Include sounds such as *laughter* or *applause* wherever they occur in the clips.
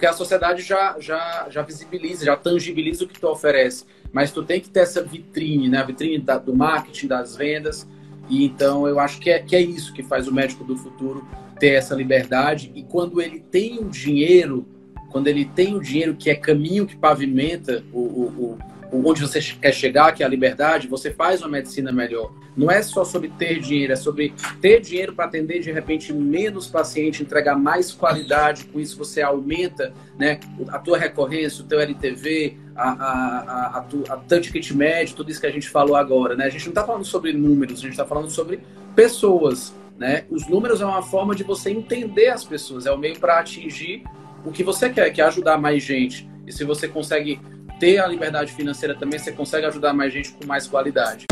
Porque a sociedade já, já, já visibiliza, já tangibiliza o que tu oferece. Mas tu tem que ter essa vitrine, né? A vitrine da, do marketing, das vendas. E então eu acho que é, que é isso que faz o médico do futuro ter essa liberdade. E quando ele tem o dinheiro, quando ele tem o dinheiro que é caminho que pavimenta o, o, o onde você quer chegar, que é a liberdade, você faz uma medicina melhor. Não é só sobre ter dinheiro, é sobre ter dinheiro para atender de repente menos paciente, entregar mais qualidade. Com isso você aumenta né, a tua recorrência, o teu LTV, a, a, a, a, tu, a médio, tudo isso que a gente falou agora. Né? A gente não está falando sobre números, a gente está falando sobre pessoas. Né? Os números é uma forma de você entender as pessoas, é o meio para atingir o que você quer, que é ajudar mais gente. E se você consegue ter a liberdade financeira também, você consegue ajudar mais gente com mais qualidade.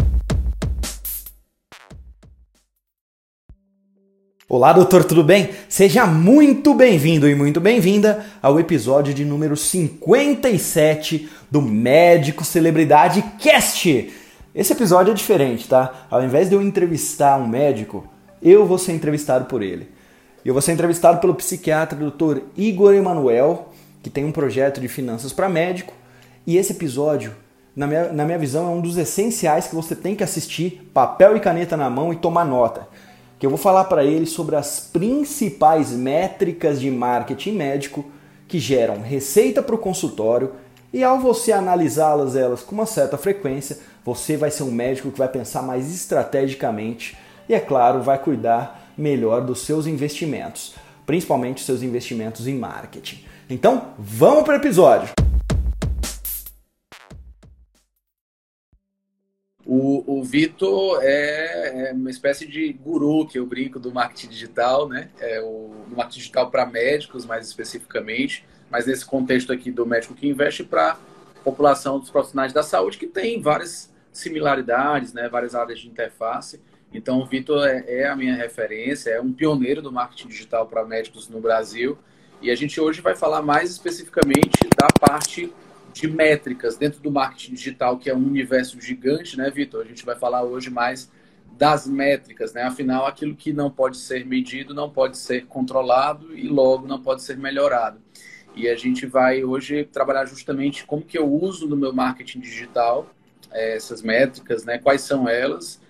Olá, doutor, tudo bem? Seja muito bem-vindo e muito bem-vinda ao episódio de número 57 do Médico Celebridade Cast. Esse episódio é diferente, tá? Ao invés de eu entrevistar um médico, eu vou ser entrevistado por ele. Eu vou ser entrevistado pelo psiquiatra Dr. Igor Emanuel, que tem um projeto de finanças para médico e esse episódio, na minha, na minha visão, é um dos essenciais que você tem que assistir, papel e caneta na mão e tomar nota. Que eu vou falar para ele sobre as principais métricas de marketing médico que geram receita para o consultório e ao você analisá-las elas com uma certa frequência, você vai ser um médico que vai pensar mais estrategicamente e, é claro, vai cuidar melhor dos seus investimentos, principalmente os seus investimentos em marketing. Então, vamos para o episódio! O, o Vitor é, é, uma espécie de guru que eu brinco do marketing digital, né? É o marketing digital para médicos, mais especificamente, mas nesse contexto aqui do médico que investe para a população dos profissionais da saúde, que tem várias similaridades, né? Várias áreas de interface. Então, o Vitor é, é a minha referência, é um pioneiro do marketing digital para médicos no Brasil. E a gente hoje vai falar mais especificamente da parte de métricas dentro do marketing digital, que é um universo gigante, né, Vitor? A gente vai falar hoje mais das métricas, né? Afinal, aquilo que não pode ser medido não pode ser controlado e logo não pode ser melhorado. E a gente vai hoje trabalhar justamente como que eu uso no meu marketing digital é, essas métricas, né? Quais são elas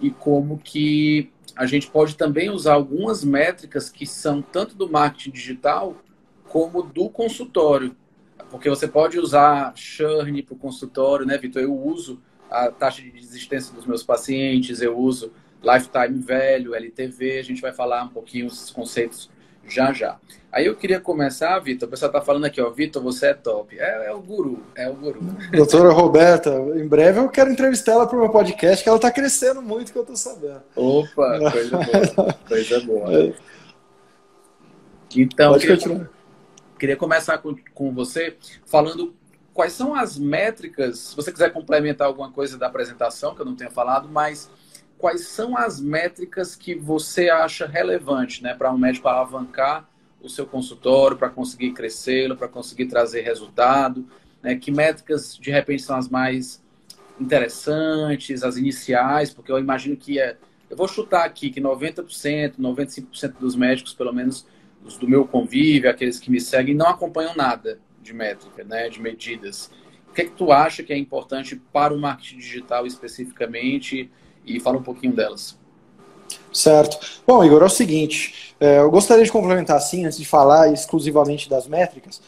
e como que a gente pode também usar algumas métricas que são tanto do marketing digital como do consultório porque você pode usar churn para o consultório, né, Vitor? Eu uso a taxa de desistência dos meus pacientes, eu uso lifetime velho, LTV, a gente vai falar um pouquinho esses conceitos já já. Aí eu queria começar, Vitor, o pessoal está falando aqui, ó, Vitor, você é top. É, é, o guru, é o guru. Doutora Roberta, em breve eu quero entrevistar ela para o meu podcast, que ela está crescendo muito, que eu estou sabendo. Opa, coisa boa, coisa boa. *laughs* Então, Pode continuar. Queria começar com, com você falando quais são as métricas, se você quiser complementar alguma coisa da apresentação, que eu não tenha falado, mas quais são as métricas que você acha relevante né, para um médico alavancar o seu consultório, para conseguir crescê-lo, para conseguir trazer resultado? Né? Que métricas, de repente, são as mais interessantes, as iniciais? Porque eu imagino que é. Eu vou chutar aqui que 90%, 95% dos médicos, pelo menos, os do meu convívio, aqueles que me seguem, não acompanham nada de métrica, né, de medidas. O que é que tu acha que é importante para o marketing digital especificamente? E fala um pouquinho delas. Certo. Bom, Igor, é o seguinte, é, eu gostaria de complementar assim, antes de falar exclusivamente das métricas,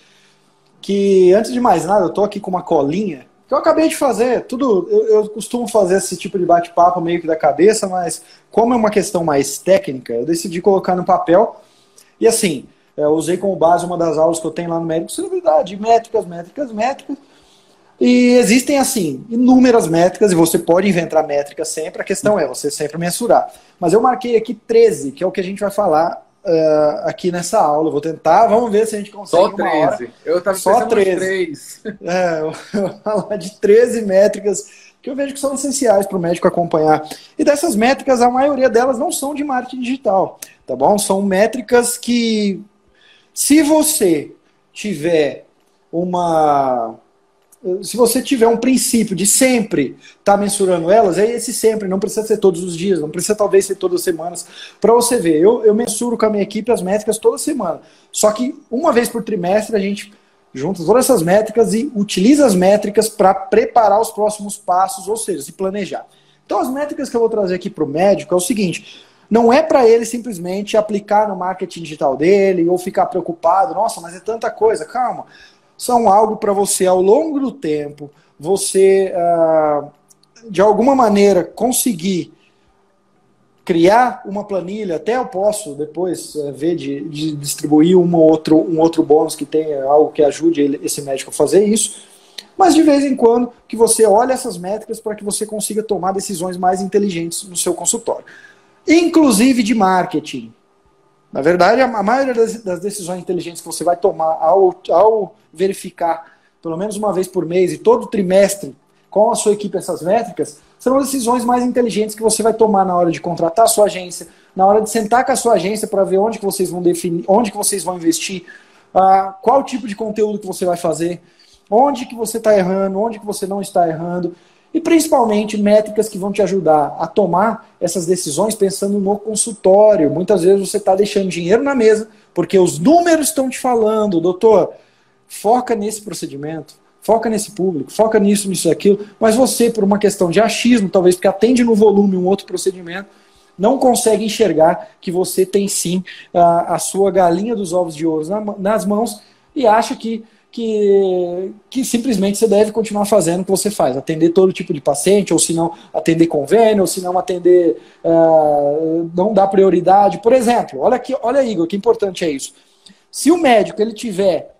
que antes de mais nada, eu estou aqui com uma colinha que eu acabei de fazer. Tudo, eu, eu costumo fazer esse tipo de bate-papo meio que da cabeça, mas como é uma questão mais técnica, eu decidi colocar no papel e assim, eu usei como base uma das aulas que eu tenho lá no Médico Celebridade, métricas, métricas, métricas. E existem, assim, inúmeras métricas, e você pode inventar métricas sempre, a questão é você sempre mensurar. Mas eu marquei aqui 13, que é o que a gente vai falar uh, aqui nessa aula. Eu vou tentar, vamos ver se a gente consegue. Só 13. Hora. Eu estava Só 13. 3. É, eu vou *laughs* falar de 13 métricas que eu vejo que são essenciais para o médico acompanhar. E dessas métricas, a maioria delas não são de marketing digital tá bom? São métricas que, se você tiver uma se você tiver um princípio de sempre estar tá mensurando elas, é esse sempre, não precisa ser todos os dias, não precisa talvez ser todas as semanas, para você ver. Eu, eu mensuro com a minha equipe as métricas toda semana. Só que uma vez por trimestre a gente junta todas essas métricas e utiliza as métricas para preparar os próximos passos, ou seja, se planejar. Então as métricas que eu vou trazer aqui para o médico é o seguinte: não é para ele simplesmente aplicar no marketing digital dele ou ficar preocupado, nossa, mas é tanta coisa. Calma. São algo para você, ao longo do tempo, você, ah, de alguma maneira, conseguir criar uma planilha, até eu posso depois uh, ver de, de, distribuir um outro, um outro bônus que tenha algo que ajude ele, esse médico a fazer isso, mas de vez em quando que você olhe essas métricas para que você consiga tomar decisões mais inteligentes no seu consultório inclusive de marketing. Na verdade, a maioria das, das decisões inteligentes que você vai tomar ao, ao verificar pelo menos uma vez por mês e todo trimestre com a sua equipe essas métricas, são as decisões mais inteligentes que você vai tomar na hora de contratar a sua agência, na hora de sentar com a sua agência para ver onde que vocês vão definir, onde que vocês vão investir, uh, qual tipo de conteúdo que você vai fazer, onde que você está errando, onde que você não está errando e principalmente métricas que vão te ajudar a tomar essas decisões pensando no consultório. Muitas vezes você está deixando dinheiro na mesa porque os números estão te falando, doutor, foca nesse procedimento, foca nesse público, foca nisso, nisso aquilo, mas você, por uma questão de achismo, talvez porque atende no volume um outro procedimento, não consegue enxergar que você tem sim a, a sua galinha dos ovos de ouro nas mãos e acha que que, que simplesmente você deve continuar fazendo o que você faz, atender todo tipo de paciente, ou se não atender convênio, ou se não atender, uh, não dar prioridade. Por exemplo, olha aqui, olha Igor, que importante é isso. Se o médico ele tiver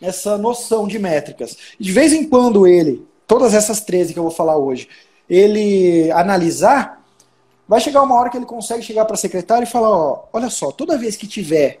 essa noção de métricas, de vez em quando ele, todas essas 13 que eu vou falar hoje, ele analisar, vai chegar uma hora que ele consegue chegar para a secretária e falar, ó, olha só, toda vez que tiver,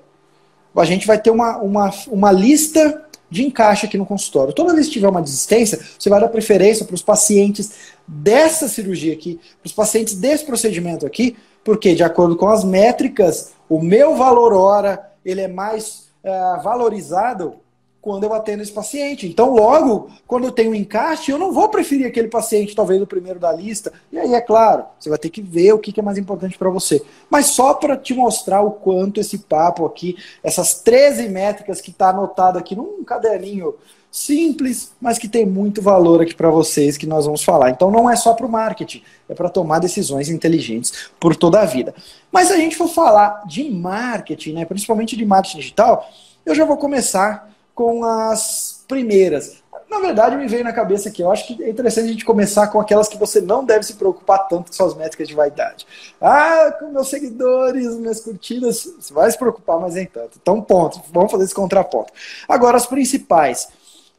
a gente vai ter uma, uma, uma lista de encaixe aqui no consultório. Toda vez que tiver uma desistência, você vai dar preferência para os pacientes dessa cirurgia aqui, para os pacientes desse procedimento aqui, porque de acordo com as métricas, o meu valor hora ele é mais uh, valorizado quando eu atendo esse paciente. Então, logo, quando eu tenho um encaixe, eu não vou preferir aquele paciente, talvez o primeiro da lista. E aí, é claro, você vai ter que ver o que é mais importante para você. Mas só para te mostrar o quanto esse papo aqui, essas 13 métricas que está anotado aqui num caderninho simples, mas que tem muito valor aqui para vocês que nós vamos falar. Então não é só para o marketing, é para tomar decisões inteligentes por toda a vida. Mas se a gente for falar de marketing, né, principalmente de marketing digital, eu já vou começar com as primeiras. Na verdade, me veio na cabeça que eu acho que é interessante a gente começar com aquelas que você não deve se preocupar tanto com suas métricas de vaidade. Ah, com meus seguidores, minhas curtidas, você vai se preocupar, mas nem tanto. Então, ponto. Vamos fazer esse contraponto. Agora, as principais,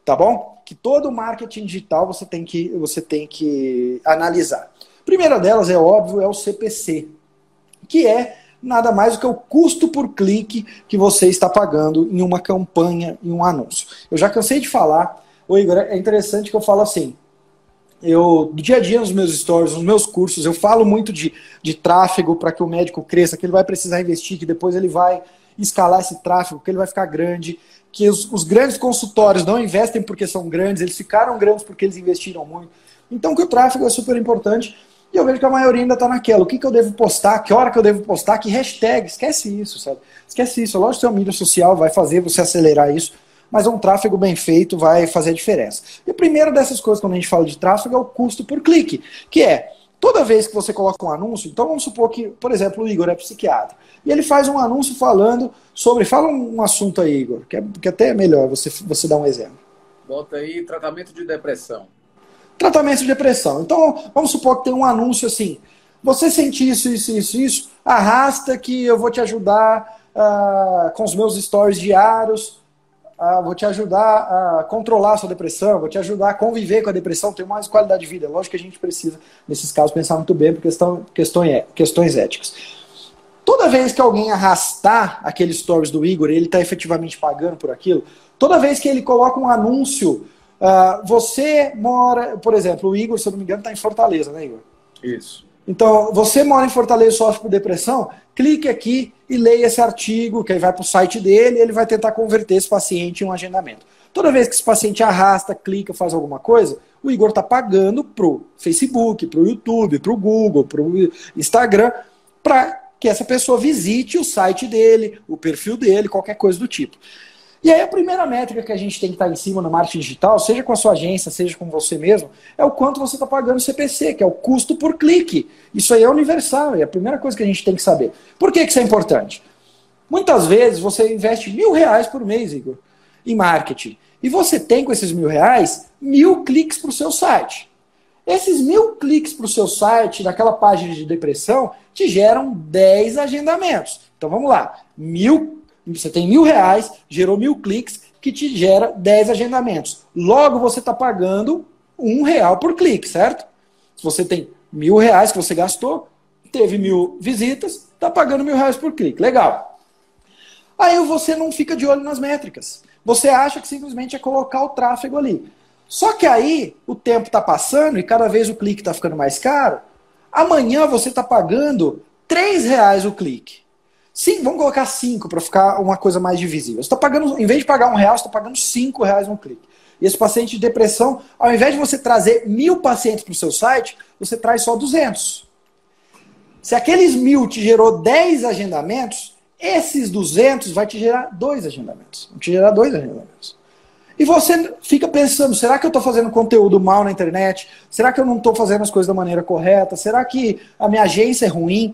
tá bom? Que todo marketing digital você tem que, você tem que analisar. Primeira delas, é óbvio, é o CPC, que é nada mais do que o custo por clique que você está pagando em uma campanha, em um anúncio. Eu já cansei de falar, ô Igor, é interessante que eu falo assim, eu, do dia a dia nos meus stories, nos meus cursos, eu falo muito de, de tráfego para que o médico cresça, que ele vai precisar investir, que depois ele vai escalar esse tráfego, que ele vai ficar grande, que os, os grandes consultórios não investem porque são grandes, eles ficaram grandes porque eles investiram muito. Então que o tráfego é super importante e eu vejo que a maioria ainda está naquela. O que, que eu devo postar? Que hora que eu devo postar? Que hashtag? Esquece isso, sabe? Esquece isso. Lógico que a mídia social vai fazer você acelerar isso, mas um tráfego bem feito vai fazer a diferença. E a primeira dessas coisas, quando a gente fala de tráfego, é o custo por clique, que é toda vez que você coloca um anúncio, então vamos supor que, por exemplo, o Igor é psiquiatra, e ele faz um anúncio falando sobre. Fala um assunto aí, Igor, que, é, que até é melhor você, você dar um exemplo. Bota aí tratamento de depressão. Tratamento de depressão. Então, vamos supor que tem um anúncio assim: você sente isso, isso, isso, isso, arrasta que eu vou te ajudar uh, com os meus stories diários, uh, vou te ajudar a controlar a sua depressão, vou te ajudar a conviver com a depressão, ter mais qualidade de vida. Lógico que a gente precisa, nesses casos, pensar muito bem por questão, questões, é, questões éticas. Toda vez que alguém arrastar aqueles stories do Igor, ele está efetivamente pagando por aquilo, toda vez que ele coloca um anúncio Uh, você mora, por exemplo, o Igor, se eu não me engano, está em Fortaleza, né, Igor? Isso. Então, você mora em Fortaleza e sofre por depressão, clique aqui e leia esse artigo, que aí vai para o site dele e ele vai tentar converter esse paciente em um agendamento. Toda vez que esse paciente arrasta, clica, faz alguma coisa, o Igor está pagando pro Facebook, pro YouTube, pro Google, pro Instagram, para que essa pessoa visite o site dele, o perfil dele, qualquer coisa do tipo. E aí a primeira métrica que a gente tem que estar em cima no marketing digital, seja com a sua agência, seja com você mesmo, é o quanto você está pagando CPC, que é o custo por clique. Isso aí é universal, é a primeira coisa que a gente tem que saber. Por que, que isso é importante? Muitas vezes você investe mil reais por mês, Igor, em marketing. E você tem com esses mil reais mil cliques para o seu site. Esses mil cliques para o seu site, naquela página de depressão, te geram 10 agendamentos. Então vamos lá. Mil você tem mil reais, gerou mil cliques, que te gera 10 agendamentos. Logo, você está pagando um real por clique, certo? Se você tem mil reais que você gastou, teve mil visitas, está pagando mil reais por clique. Legal. Aí você não fica de olho nas métricas. Você acha que simplesmente é colocar o tráfego ali. Só que aí o tempo está passando e cada vez o clique está ficando mais caro. Amanhã você está pagando três reais o clique. Sim, vamos colocar 5 para ficar uma coisa mais divisível. Você está pagando, em vez de pagar um real, você está pagando 5 reais no clique. E esse paciente de depressão, ao invés de você trazer mil pacientes para o seu site, você traz só 200. Se aqueles mil te gerou 10 agendamentos, esses 200 vai te gerar dois agendamentos. Vão te gerar dois agendamentos. E você fica pensando, será que eu estou fazendo conteúdo mal na internet? Será que eu não estou fazendo as coisas da maneira correta? Será que a minha agência é ruim?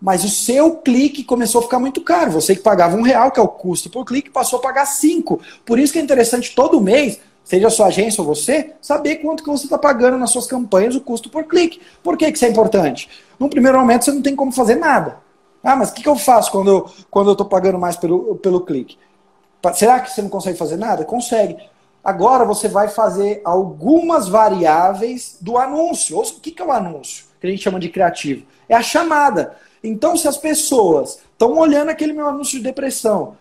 Mas o seu clique começou a ficar muito caro. Você que pagava um real, que é o custo por clique, passou a pagar cinco. Por isso que é interessante todo mês, seja a sua agência ou você, saber quanto que você está pagando nas suas campanhas o custo por clique. Por que, que isso é importante? Num primeiro momento você não tem como fazer nada. Ah, mas o que, que eu faço quando eu estou quando eu pagando mais pelo, pelo clique? Será que você não consegue fazer nada? Consegue. Agora você vai fazer algumas variáveis do anúncio. o que, que é o anúncio? Que a gente chama de criativo. É a chamada. Então, se as pessoas estão olhando aquele meu anúncio de depressão,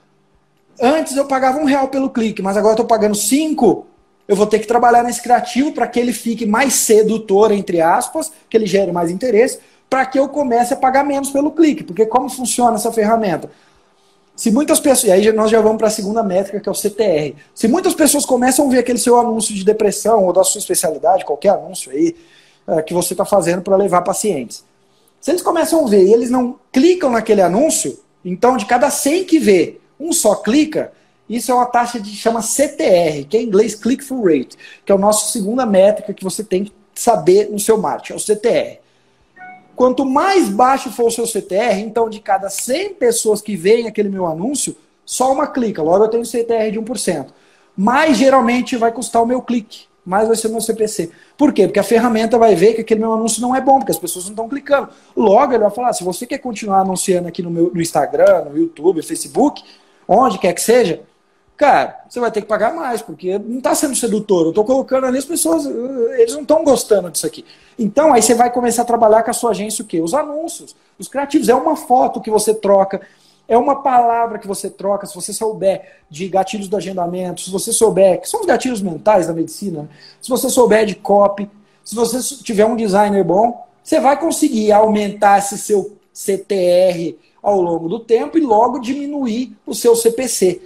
antes eu pagava um real pelo clique, mas agora estou pagando cinco, eu vou ter que trabalhar nesse criativo para que ele fique mais sedutor, entre aspas, que ele gere mais interesse, para que eu comece a pagar menos pelo clique. Porque como funciona essa ferramenta? Se muitas pessoas, e aí nós já vamos para a segunda métrica, que é o CTR. Se muitas pessoas começam a ver aquele seu anúncio de depressão ou da sua especialidade, qualquer anúncio aí, é, que você está fazendo para levar pacientes. Se eles começam a ver e eles não clicam naquele anúncio, então de cada 100 que vê, um só clica, isso é uma taxa de chama CTR, que é em inglês Click-Through Rate, que é a nossa segunda métrica que você tem que saber no seu marketing, é o CTR. Quanto mais baixo for o seu CTR, então de cada 100 pessoas que veem aquele meu anúncio, só uma clica, logo eu tenho CTR de 1%. Mais geralmente vai custar o meu clique mais vai ser o meu CPC. Por quê? Porque a ferramenta vai ver que aquele meu anúncio não é bom, porque as pessoas não estão clicando. Logo, ele vai falar: se você quer continuar anunciando aqui no, meu, no Instagram, no YouTube, no Facebook, onde quer que seja, cara, você vai ter que pagar mais, porque não está sendo sedutor. Eu estou colocando ali as pessoas, eles não estão gostando disso aqui. Então, aí você vai começar a trabalhar com a sua agência o quê? Os anúncios, os criativos. É uma foto que você troca é uma palavra que você troca, se você souber de gatilhos do agendamento, se você souber, que são os gatilhos mentais da medicina, né? se você souber de copy, se você tiver um designer bom, você vai conseguir aumentar esse seu CTR ao longo do tempo e logo diminuir o seu CPC.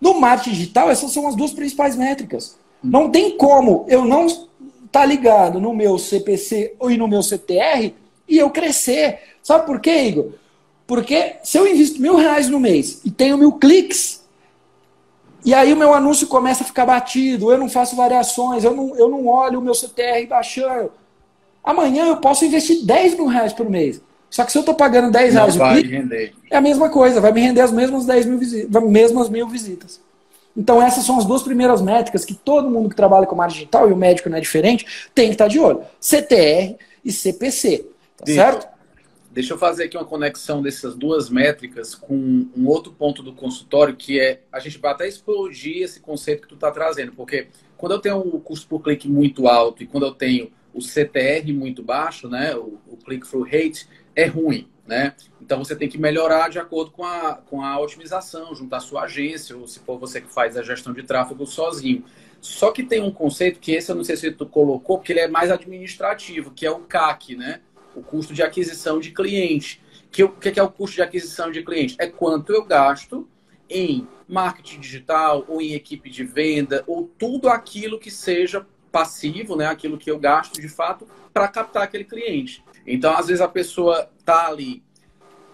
No marketing digital, essas são as duas principais métricas. Não tem como eu não estar tá ligado no meu CPC e no meu CTR e eu crescer. Sabe por quê, Igor? Porque se eu invisto mil reais no mês e tenho mil cliques, e aí o meu anúncio começa a ficar batido, eu não faço variações, eu não, eu não olho o meu CTR baixando. Amanhã eu posso investir 10 mil reais por mês. Só que se eu estou pagando 10 não reais o clique, render. é a mesma coisa, vai me render as mesmas 10 mil visitas, mesmas mil visitas. Então essas são as duas primeiras métricas que todo mundo que trabalha com marketing digital, e o médico não é diferente, tem que estar de olho. CTR e CPC. Tá certo? Deixa eu fazer aqui uma conexão dessas duas métricas com um outro ponto do consultório, que é a gente vai até explodir esse conceito que tu está trazendo, porque quando eu tenho o custo por clique muito alto e quando eu tenho o CTR muito baixo, né, o, o click-through rate, é ruim, né? Então você tem que melhorar de acordo com a, com a otimização, juntar sua agência, ou se for você que faz a gestão de tráfego sozinho. Só que tem um conceito que esse eu não sei se tu colocou, porque ele é mais administrativo, que é o CAC, né? O custo de aquisição de cliente. Que, o que é o custo de aquisição de cliente? É quanto eu gasto em marketing digital ou em equipe de venda ou tudo aquilo que seja passivo, né? Aquilo que eu gasto de fato para captar aquele cliente. Então, às vezes a pessoa está ali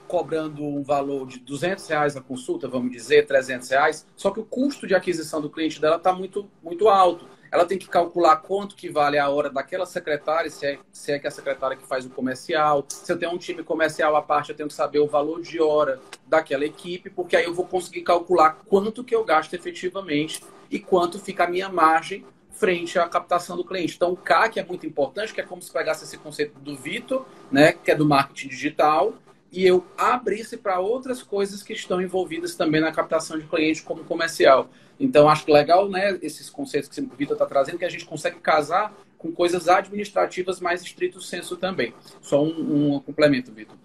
cobrando um valor de 200 reais a consulta, vamos dizer, 300 reais, só que o custo de aquisição do cliente dela está muito, muito alto. Ela tem que calcular quanto que vale a hora daquela secretária, se é, se é que é a secretária que faz o comercial. Se eu tenho um time comercial à parte, eu tenho que saber o valor de hora daquela equipe, porque aí eu vou conseguir calcular quanto que eu gasto efetivamente e quanto fica a minha margem frente à captação do cliente. Então, o CAC é muito importante, que é como se pegasse esse conceito do Vitor, né, que é do marketing digital, e eu abrisse para outras coisas que estão envolvidas também na captação de cliente como comercial. Então, acho que legal, né, esses conceitos que o Vitor está trazendo, que a gente consegue casar com coisas administrativas mais estrito senso também. Só um, um complemento, Vitor.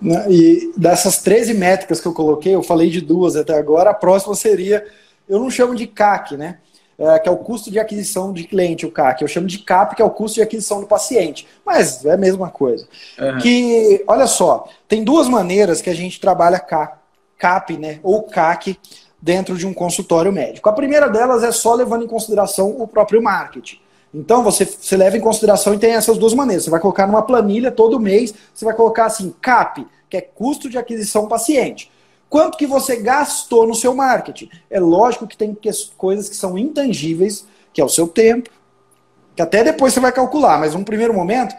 Né, e dessas 13 métricas que eu coloquei, eu falei de duas até agora, a próxima seria, eu não chamo de CAC, né? é, que é o custo de aquisição de cliente, o CAC. Eu chamo de CAP, que é o custo de aquisição do paciente. Mas é a mesma coisa. Uhum. Que, olha só, tem duas maneiras que a gente trabalha CAP, né, ou CAC, dentro de um consultório médico. A primeira delas é só levando em consideração o próprio marketing. Então você, você leva em consideração e tem essas duas maneiras. Você vai colocar numa planilha todo mês, você vai colocar assim, CAP, que é custo de aquisição paciente. Quanto que você gastou no seu marketing? É lógico que tem coisas que são intangíveis, que é o seu tempo, que até depois você vai calcular, mas num primeiro momento,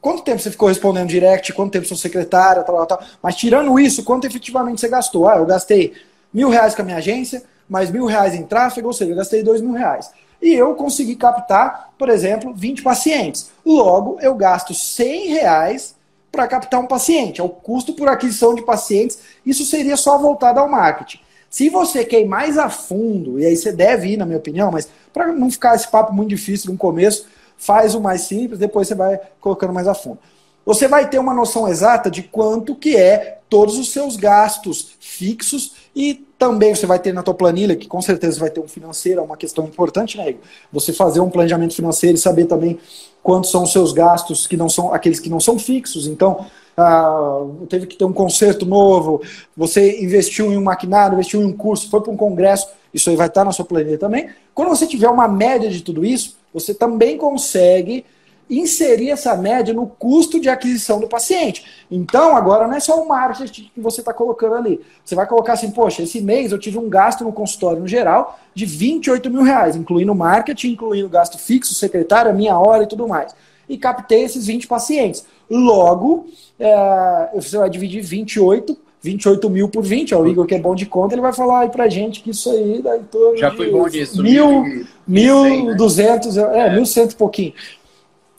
quanto tempo você ficou respondendo direct, quanto tempo sua secretária, tal, tal, tal. Mas tirando isso, quanto efetivamente você gastou? Ah, eu gastei mil reais com a minha agência, mais mil reais em tráfego, ou seja, eu gastei dois mil reais. E eu consegui captar, por exemplo, 20 pacientes. Logo, eu gasto 100 reais para captar um paciente, é o custo por aquisição de pacientes. Isso seria só voltado ao marketing. Se você quer ir mais a fundo, e aí você deve ir, na minha opinião, mas para não ficar esse papo muito difícil no começo, faz o mais simples, depois você vai colocando mais a fundo. Você vai ter uma noção exata de quanto que é todos os seus gastos fixos e também você vai ter na tua planilha, que com certeza vai ter um financeiro, é uma questão importante, né, Igor? Você fazer um planejamento financeiro e saber também quantos são os seus gastos que não são aqueles que não são fixos. Então, ah, teve que ter um conserto novo, você investiu em um maquinário, investiu em um curso, foi para um congresso, isso aí vai estar na sua planilha também. Quando você tiver uma média de tudo isso, você também consegue inserir essa média no custo de aquisição do paciente. Então, agora não é só o marketing que você está colocando ali. Você vai colocar assim, poxa, esse mês eu tive um gasto no consultório no geral de 28 mil reais, incluindo marketing, incluindo gasto fixo, secretária, minha hora e tudo mais. E captei esses 20 pacientes. Logo, é, você vai dividir 28 28 mil por 20, ó, o Igor que é bom de conta, ele vai falar aí pra gente que isso aí dá em torno Já foi bom disso. Mil, mil duzentos, é, é, mil cento e pouquinho.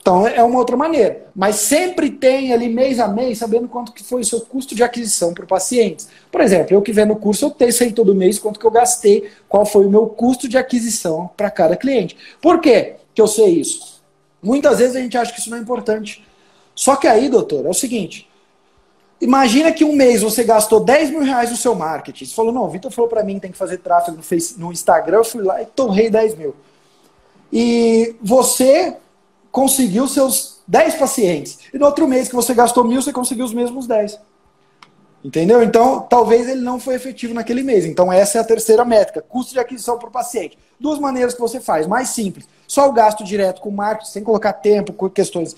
Então é uma outra maneira. Mas sempre tem ali mês a mês, sabendo quanto que foi o seu custo de aquisição para o paciente. Por exemplo, eu que vendo o curso, eu tenho sei todo mês quanto que eu gastei, qual foi o meu custo de aquisição para cada cliente. Por quê que eu sei isso? Muitas vezes a gente acha que isso não é importante. Só que aí, doutor, é o seguinte. Imagina que um mês você gastou 10 mil reais no seu marketing. Você falou, não, o Vitor falou para mim que tem que fazer tráfego no, face, no Instagram, eu fui lá e torrei 10 mil. E você conseguiu seus 10 pacientes. E no outro mês que você gastou mil, você conseguiu os mesmos 10. Entendeu? Então, talvez ele não foi efetivo naquele mês. Então, essa é a terceira métrica: custo de aquisição por paciente. Duas maneiras que você faz. Mais simples: só o gasto direto com marketing, sem colocar tempo, com questões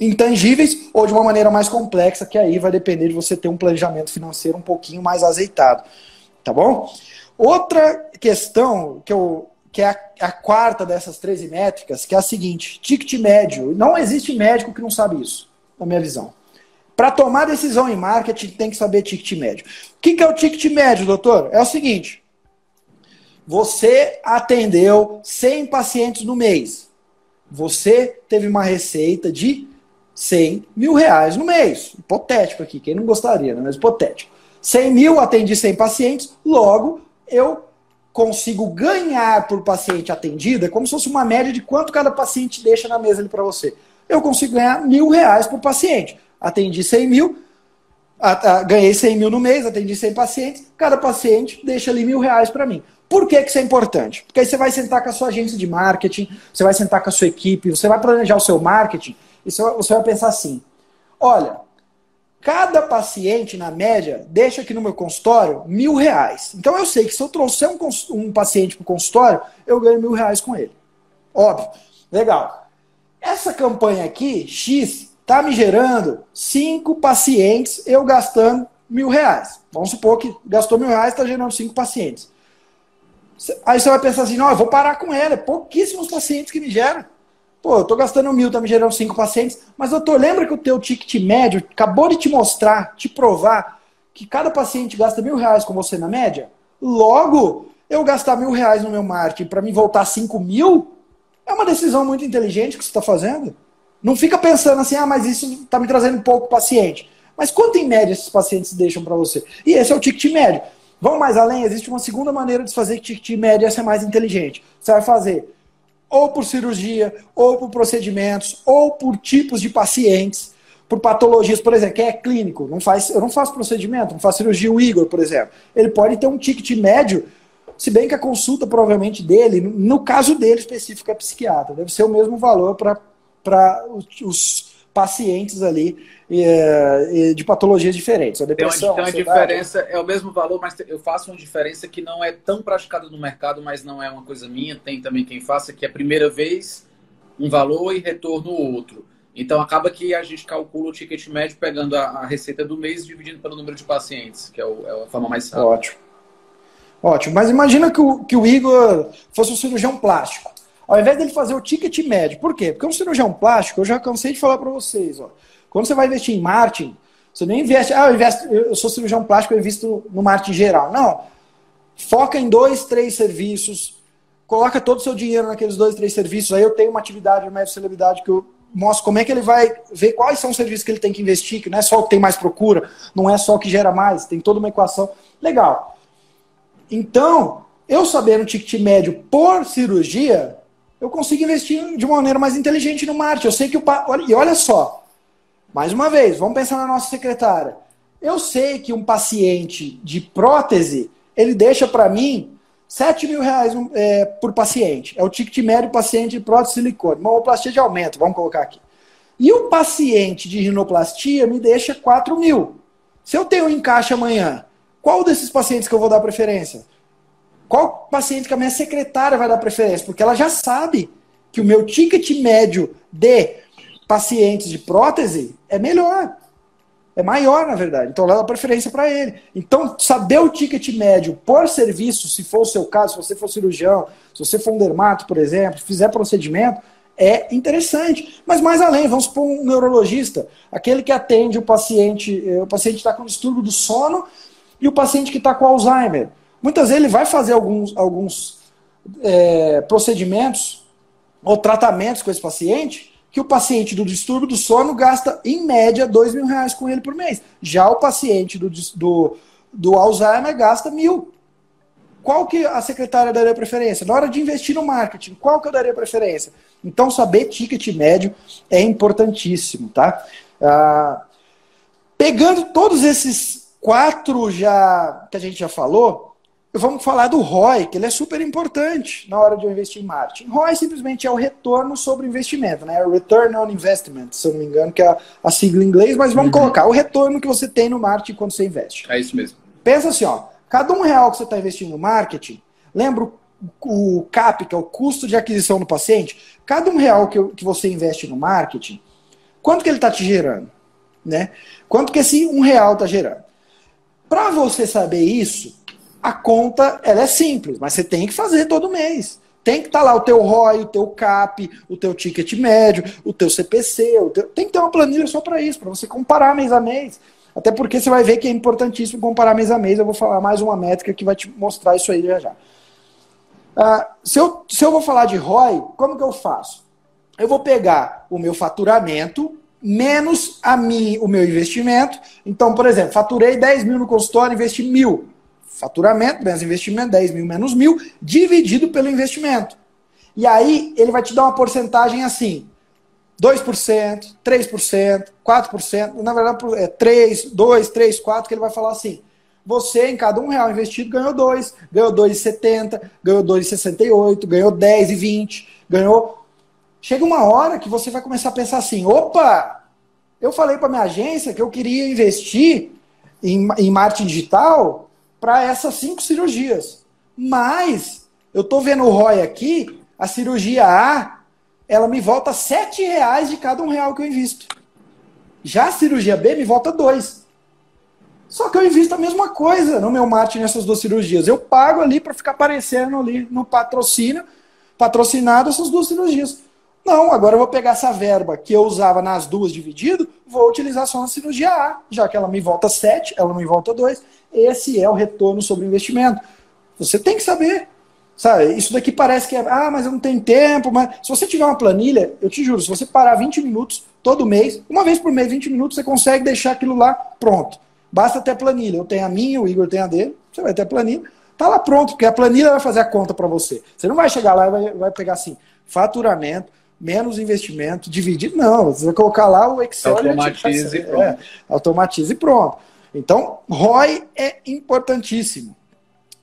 intangíveis, ou de uma maneira mais complexa, que aí vai depender de você ter um planejamento financeiro um pouquinho mais azeitado. Tá bom? Outra questão que eu que é a, a, quarta dessas 13 métricas, que é a seguinte: ticket médio. Não existe médico que não sabe isso, na minha visão. Para tomar decisão em marketing, tem que saber ticket médio. O que, que é o ticket médio, doutor? É o seguinte: você atendeu 100 pacientes no mês. Você teve uma receita de 100 mil reais no mês. Hipotético aqui, quem não gostaria, né? mas hipotético. 100 mil, atendi 100 pacientes, logo eu consigo ganhar por paciente atendido é como se fosse uma média de quanto cada paciente deixa na mesa ali para você. Eu consigo ganhar mil reais por paciente. Atendi 100 mil, a, a, ganhei 100 mil no mês, atendi 100 pacientes, cada paciente deixa ali mil reais para mim. Por que, que isso é importante? Porque aí você vai sentar com a sua agência de marketing, você vai sentar com a sua equipe, você vai planejar o seu marketing e você vai pensar assim: olha, cada paciente, na média, deixa aqui no meu consultório mil reais. Então eu sei que se eu trouxer um, um paciente para o consultório, eu ganho mil reais com ele. Óbvio. Legal. Essa campanha aqui, X, está me gerando cinco pacientes, eu gastando mil reais. Vamos supor que gastou mil reais, está gerando cinco pacientes. Aí você vai pensar assim, não, eu vou parar com ela, é pouquíssimos pacientes que me geram. Pô, eu tô gastando mil, tá me gerando cinco pacientes, mas doutor, lembra que o teu ticket médio acabou de te mostrar, te provar que cada paciente gasta mil reais com você na média? Logo, eu gastar mil reais no meu marketing para me voltar cinco mil, é uma decisão muito inteligente que você está fazendo. Não fica pensando assim, ah, mas isso está me trazendo pouco paciente. Mas quanto em média esses pacientes deixam para você? E esse é o ticket médio. Vamos mais além, existe uma segunda maneira de fazer ticket média ser mais inteligente. Você vai fazer ou por cirurgia, ou por procedimentos, ou por tipos de pacientes, por patologias, por exemplo, quem é clínico, não faz, eu não faço procedimento, não faço cirurgia, o Igor, por exemplo. Ele pode ter um ticket médio, se bem que a consulta provavelmente dele, no caso dele específico é psiquiatra, deve ser o mesmo valor para os pacientes ali é, de patologias diferentes. A depressão, tem uma, tem uma diferença, é o mesmo valor, mas eu faço uma diferença que não é tão praticada no mercado, mas não é uma coisa minha. Tem também quem faça, que é a primeira vez um valor e retorno outro. Então acaba que a gente calcula o ticket médio pegando a, a receita do mês e dividindo pelo número de pacientes, que é, o, é a forma mais rápida. Ótimo. Ótimo. Mas imagina que o, que o Igor fosse um cirurgião plástico. Ao invés dele fazer o ticket médio. Por quê? Porque um cirurgião plástico, eu já cansei de falar para vocês, ó. Quando você vai investir em marketing, você nem investe, ah, eu, investo, eu sou cirurgião plástico, eu invisto no marketing geral. Não. Foca em dois, três serviços, coloca todo o seu dinheiro naqueles dois, três serviços. Aí eu tenho uma atividade de médio celebridade que eu mostro como é que ele vai ver quais são os serviços que ele tem que investir, que não é só o que tem mais procura, não é só o que gera mais, tem toda uma equação. Legal. Então, eu sabendo o ticket médio por cirurgia, eu consigo investir de uma maneira mais inteligente no marketing. Eu sei que o. E olha só, mais uma vez, vamos pensar na nossa secretária. Eu sei que um paciente de prótese, ele deixa para mim 7 mil reais é, por paciente. É o ticket médio paciente de prótese silicone. Mamoplastia de aumento, vamos colocar aqui. E o paciente de rinoplastia me deixa 4 mil. Se eu tenho um encaixe amanhã, qual desses pacientes que eu vou dar preferência? Qual paciente que a minha secretária vai dar preferência? Porque ela já sabe que o meu ticket médio de pacientes de prótese é melhor. É maior, na verdade. Então, ela dá preferência para ele. Então, saber o ticket médio por serviço, se for o seu caso, se você for cirurgião, se você for um dermato, por exemplo, fizer procedimento, é interessante. Mas mais além, vamos supor um neurologista, aquele que atende o paciente, eh, o paciente está com distúrbio do sono e o paciente que está com Alzheimer. Muitas vezes ele vai fazer alguns, alguns é, procedimentos ou tratamentos com esse paciente que o paciente do distúrbio do sono gasta, em média, dois mil reais com ele por mês. Já o paciente do, do, do Alzheimer gasta mil. Qual que a secretária daria preferência? Na hora de investir no marketing, qual que eu daria preferência? Então, saber ticket médio é importantíssimo, tá? Ah, pegando todos esses quatro já que a gente já falou, vamos falar do ROI, que ele é super importante na hora de eu investir em marketing. ROI simplesmente é o retorno sobre investimento, né? Return on Investment, se eu não me engano, que é a, sigla em inglês, mas vamos uhum. colocar o retorno que você tem no marketing quando você investe. É isso mesmo. Pensa assim, ó, cada um real que você está investindo no marketing, lembra o, o CAP, que é o custo de aquisição do paciente? Cada um real que, que você investe no marketing, quanto que ele está te gerando? Né? Quanto que esse um real está gerando? Para você saber isso, a conta ela é simples, mas você tem que fazer todo mês. Tem que estar tá lá o teu ROI, o teu CAP, o teu ticket médio, o teu CPC, o teu... tem que ter uma planilha só para isso, para você comparar mês a mês. Até porque você vai ver que é importantíssimo comparar mês a mês. Eu vou falar mais uma métrica que vai te mostrar isso aí já já. Uh, se, eu, se eu vou falar de ROI, como que eu faço? Eu vou pegar o meu faturamento menos a mim, o meu investimento. Então, por exemplo, faturei 10 mil no consultório, investi mil faturamento menos investimento, 10 mil menos mil, dividido pelo investimento. E aí ele vai te dar uma porcentagem assim: 2%, 3%, 4%, na verdade é 3, 2, 3, 4, que ele vai falar assim. Você, em cada um real investido, ganhou 2, ganhou 2,70, ganhou 2,68, ganhou 10,20, ganhou. Chega uma hora que você vai começar a pensar assim: opa, eu falei para minha agência que eu queria investir em, em marketing digital para essas cinco cirurgias. Mas eu estou vendo o ROI aqui, a cirurgia A, ela me volta sete reais de cada um real que eu invisto. Já a cirurgia B me volta dois. Só que eu invisto a mesma coisa no meu marketing nessas duas cirurgias. Eu pago ali para ficar aparecendo ali no patrocínio, patrocinado essas duas cirurgias. Não, agora eu vou pegar essa verba que eu usava nas duas dividido, vou utilizar só na cirurgia A, já que ela me volta 7, ela me volta 2. Esse é o retorno sobre o investimento. Você tem que saber. Sabe, isso daqui parece que é, ah, mas eu não tenho tempo, mas se você tiver uma planilha, eu te juro, se você parar 20 minutos todo mês, uma vez por mês, 20 minutos, você consegue deixar aquilo lá pronto. Basta ter planilha. Eu tenho a minha, o Igor tem a dele, você vai ter a planilha. Tá lá pronto, porque a planilha vai fazer a conta para você. Você não vai chegar lá e vai, vai pegar assim, faturamento, menos investimento, dividir. Não, você vai colocar lá o Excel. Automatize e pronto. É, automatize e pronto. Então, ROI é importantíssimo.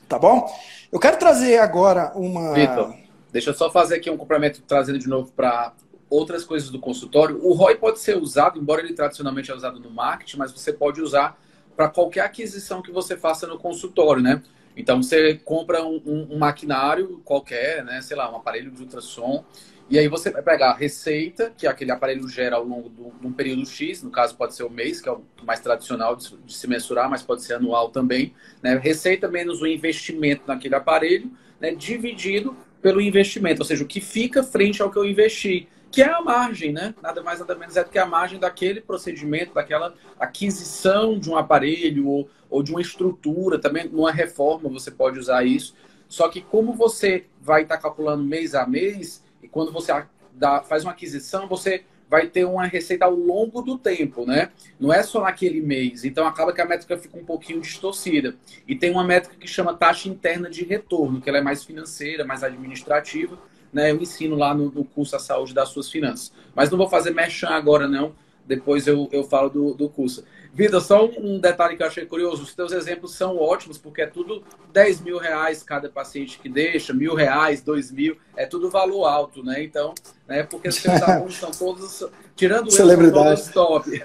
Tá bom? Eu quero trazer agora uma. Vitor, deixa eu só fazer aqui um complemento, trazendo de novo para outras coisas do consultório. O ROI pode ser usado, embora ele tradicionalmente é usado no marketing, mas você pode usar para qualquer aquisição que você faça no consultório, né? Então você compra um, um, um, maquinário qualquer, né? Sei lá, um aparelho de ultrassom, e aí você vai pegar a receita que aquele aparelho gera ao longo de um período X, no caso pode ser o mês, que é o mais tradicional de, de se mensurar, mas pode ser anual também. Né? Receita menos o investimento naquele aparelho, né? dividido pelo investimento, ou seja, o que fica frente ao que eu investi que é a margem, né? Nada mais nada menos é do que a margem daquele procedimento, daquela aquisição de um aparelho ou, ou de uma estrutura, também numa reforma você pode usar isso. Só que como você vai estar tá calculando mês a mês, e quando você dá, faz uma aquisição, você vai ter uma receita ao longo do tempo, né? Não é só naquele mês. Então acaba que a métrica fica um pouquinho distorcida. E tem uma métrica que chama taxa interna de retorno, que ela é mais financeira, mais administrativa né, eu ensino lá no, no curso A Saúde das Suas Finanças. Mas não vou fazer merchan agora, não. Depois eu, eu falo do, do curso. Vitor, só um detalhe que eu achei curioso. Os teus exemplos são ótimos, porque é tudo 10 mil reais cada paciente que deixa, mil reais, dois mil, é tudo valor alto, né? Então, né, porque os teus *laughs* alunos são todos, tirando Celebridade. eu, todos top.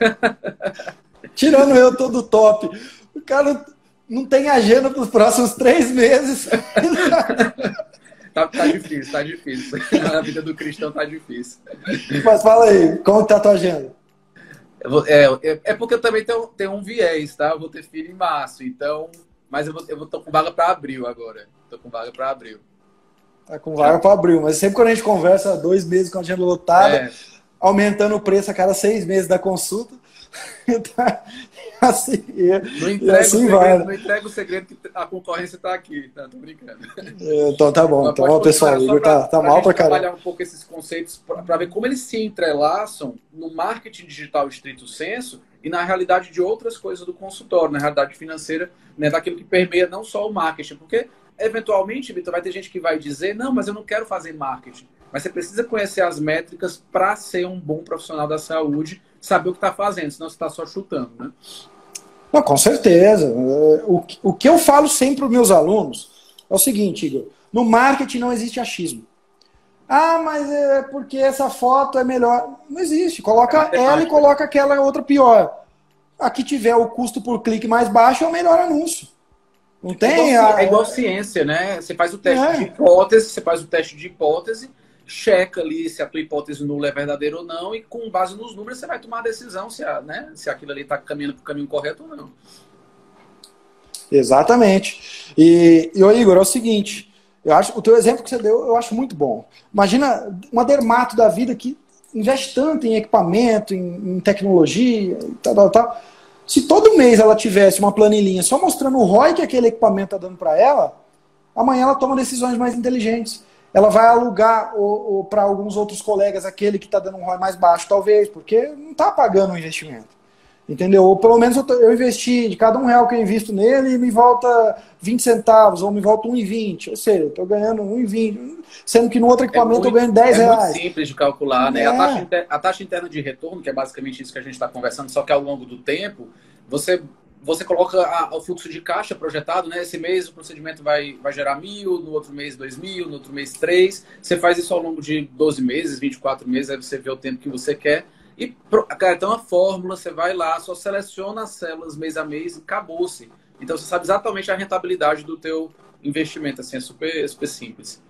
*laughs* tirando eu, todo top. O cara não tem agenda para os próximos três meses. *laughs* Tá, tá difícil, tá difícil. A vida do cristão tá difícil. Mas fala aí, como tá a tua agenda? É, é, é porque eu também tenho, tenho um viés, tá? Eu vou ter filho em março, então. Mas eu vou, eu tô com vaga para abril agora. Tô com vaga para abril. Tá com vaga para abril, mas sempre quando a gente conversa dois meses com a agenda lotada, é. aumentando o preço a cada seis meses da consulta, *laughs* assim, não entrega, assim o segredo, vai. não entrega o segredo que a concorrência está aqui, tá? Tô brincando. Então tá bom. então, ó, pessoal, o Igor tá, tá mal pra caramba. trabalhar um pouco esses conceitos para ver como eles se entrelaçam no marketing digital estrito senso e na realidade de outras coisas do consultório, na realidade financeira, né, daquilo que permeia não só o marketing, porque eventualmente, Vitor, vai ter gente que vai dizer, não, mas eu não quero fazer marketing. Mas você precisa conhecer as métricas para ser um bom profissional da saúde, saber o que está fazendo, senão você está só chutando, né? Não, com certeza. O, o que eu falo sempre para os meus alunos é o seguinte, Igor: no marketing não existe achismo. Ah, mas é porque essa foto é melhor. Não existe. Coloca é ela e coloca aquela outra pior. Aqui tiver o custo por clique mais baixo, é o melhor anúncio. Não tem. É igual, a... é igual ciência, né? Você faz o teste é. de hipótese, você faz o teste de hipótese, checa ali se a tua hipótese nula é verdadeira ou não, e com base nos números você vai tomar a decisão se, a, né, se aquilo ali está caminhando para o caminho correto ou não. Exatamente. E, e o Igor, é o seguinte, eu acho, o teu exemplo que você deu, eu acho muito bom. Imagina uma dermato da vida que investe tanto em equipamento, em, em tecnologia, e tal, tal, tal. Se todo mês ela tivesse uma planilhinha só mostrando o ROI que aquele equipamento está dando para ela, amanhã ela toma decisões mais inteligentes ela vai alugar para alguns outros colegas aquele que está dando um ROI mais baixo, talvez, porque não está pagando o investimento. Entendeu? Ou pelo menos eu, eu, investi, de cada um real que eu invisto nele, me volta 20 centavos, ou me volta 1,20. Ou seja, eu estou ganhando 1,20. Sendo que no outro equipamento é muito, eu ganho 10 é reais. É muito simples de calcular, né? É. A, taxa interna, a taxa interna de retorno, que é basicamente isso que a gente está conversando, só que ao longo do tempo, você você coloca a, o fluxo de caixa projetado, né? Esse mês o procedimento vai, vai gerar mil, no outro mês dois mil, no outro mês três. Você faz isso ao longo de 12 meses, 24 meses, aí você vê o tempo que você quer. E, cara, tem uma fórmula, você vai lá, só seleciona as células mês a mês e acabou-se. Então você sabe exatamente a rentabilidade do teu investimento, assim, é super, super simples.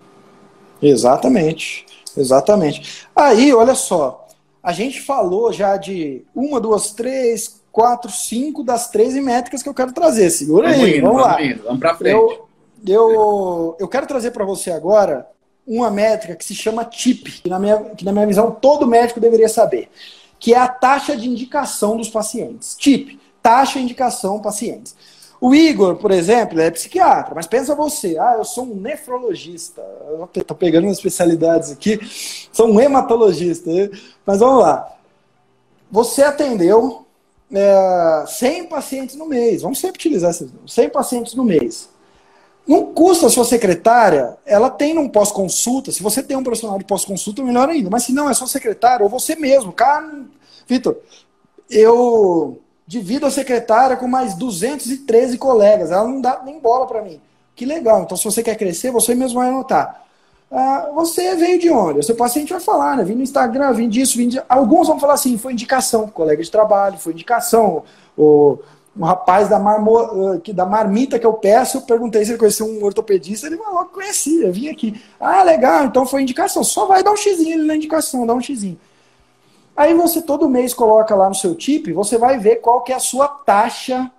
Exatamente, exatamente. Aí, olha só, a gente falou já de uma, duas, três, quatro, cinco das 13 métricas que eu quero trazer. Segura vamos aí, indo, vamos, lá. Indo, vamos para frente. Eu, eu, eu quero trazer para você agora uma métrica que se chama TIP, que na, minha, que na minha visão todo médico deveria saber, que é a taxa de indicação dos pacientes. TIP, taxa de indicação pacientes. O Igor, por exemplo, é psiquiatra, mas pensa você, ah, eu sou um nefrologista, estou pegando umas especialidades aqui, sou um hematologista, mas vamos lá. Você atendeu é, 100 pacientes no mês, vamos sempre utilizar esses 100 pacientes no mês. Não custa a sua secretária, ela tem um pós-consulta, se você tem um profissional de pós-consulta, melhor ainda, mas se não, é sua secretária, ou você mesmo, cara, Vitor, eu divido a secretária com mais 213 colegas. Ela não dá nem bola para mim. Que legal. Então, se você quer crescer, você mesmo vai anotar. Ah, você veio de onde? O seu paciente vai falar, né? Vim no Instagram, vim disso, vim de... Alguns vão falar assim, foi indicação, colega de trabalho, foi indicação. O, rapaz da, marmo, ah, da marmita que eu peço, eu perguntei se ele conhecia um ortopedista, ele falou, conhecia, vim aqui. Ah, legal, então foi indicação. Só vai dar um xizinho na indicação, dá um xizinho. Aí você todo mês coloca lá no seu TIP, você vai ver qual que é a sua taxa,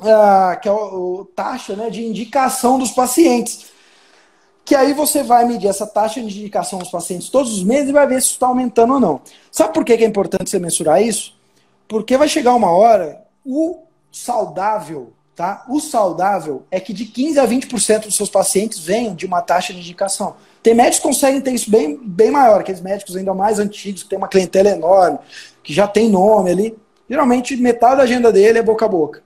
uh, que é o, taxa né, de indicação dos pacientes. Que aí você vai medir essa taxa de indicação dos pacientes todos os meses e vai ver se está aumentando ou não. Sabe por que é importante você mensurar isso? Porque vai chegar uma hora, o saudável, tá? O saudável é que de 15 a 20% dos seus pacientes venham de uma taxa de indicação. Tem médicos que conseguem ter isso bem, bem maior, aqueles médicos ainda mais antigos, que tem uma clientela enorme, que já tem nome ali. Geralmente, metade da agenda dele é boca a boca.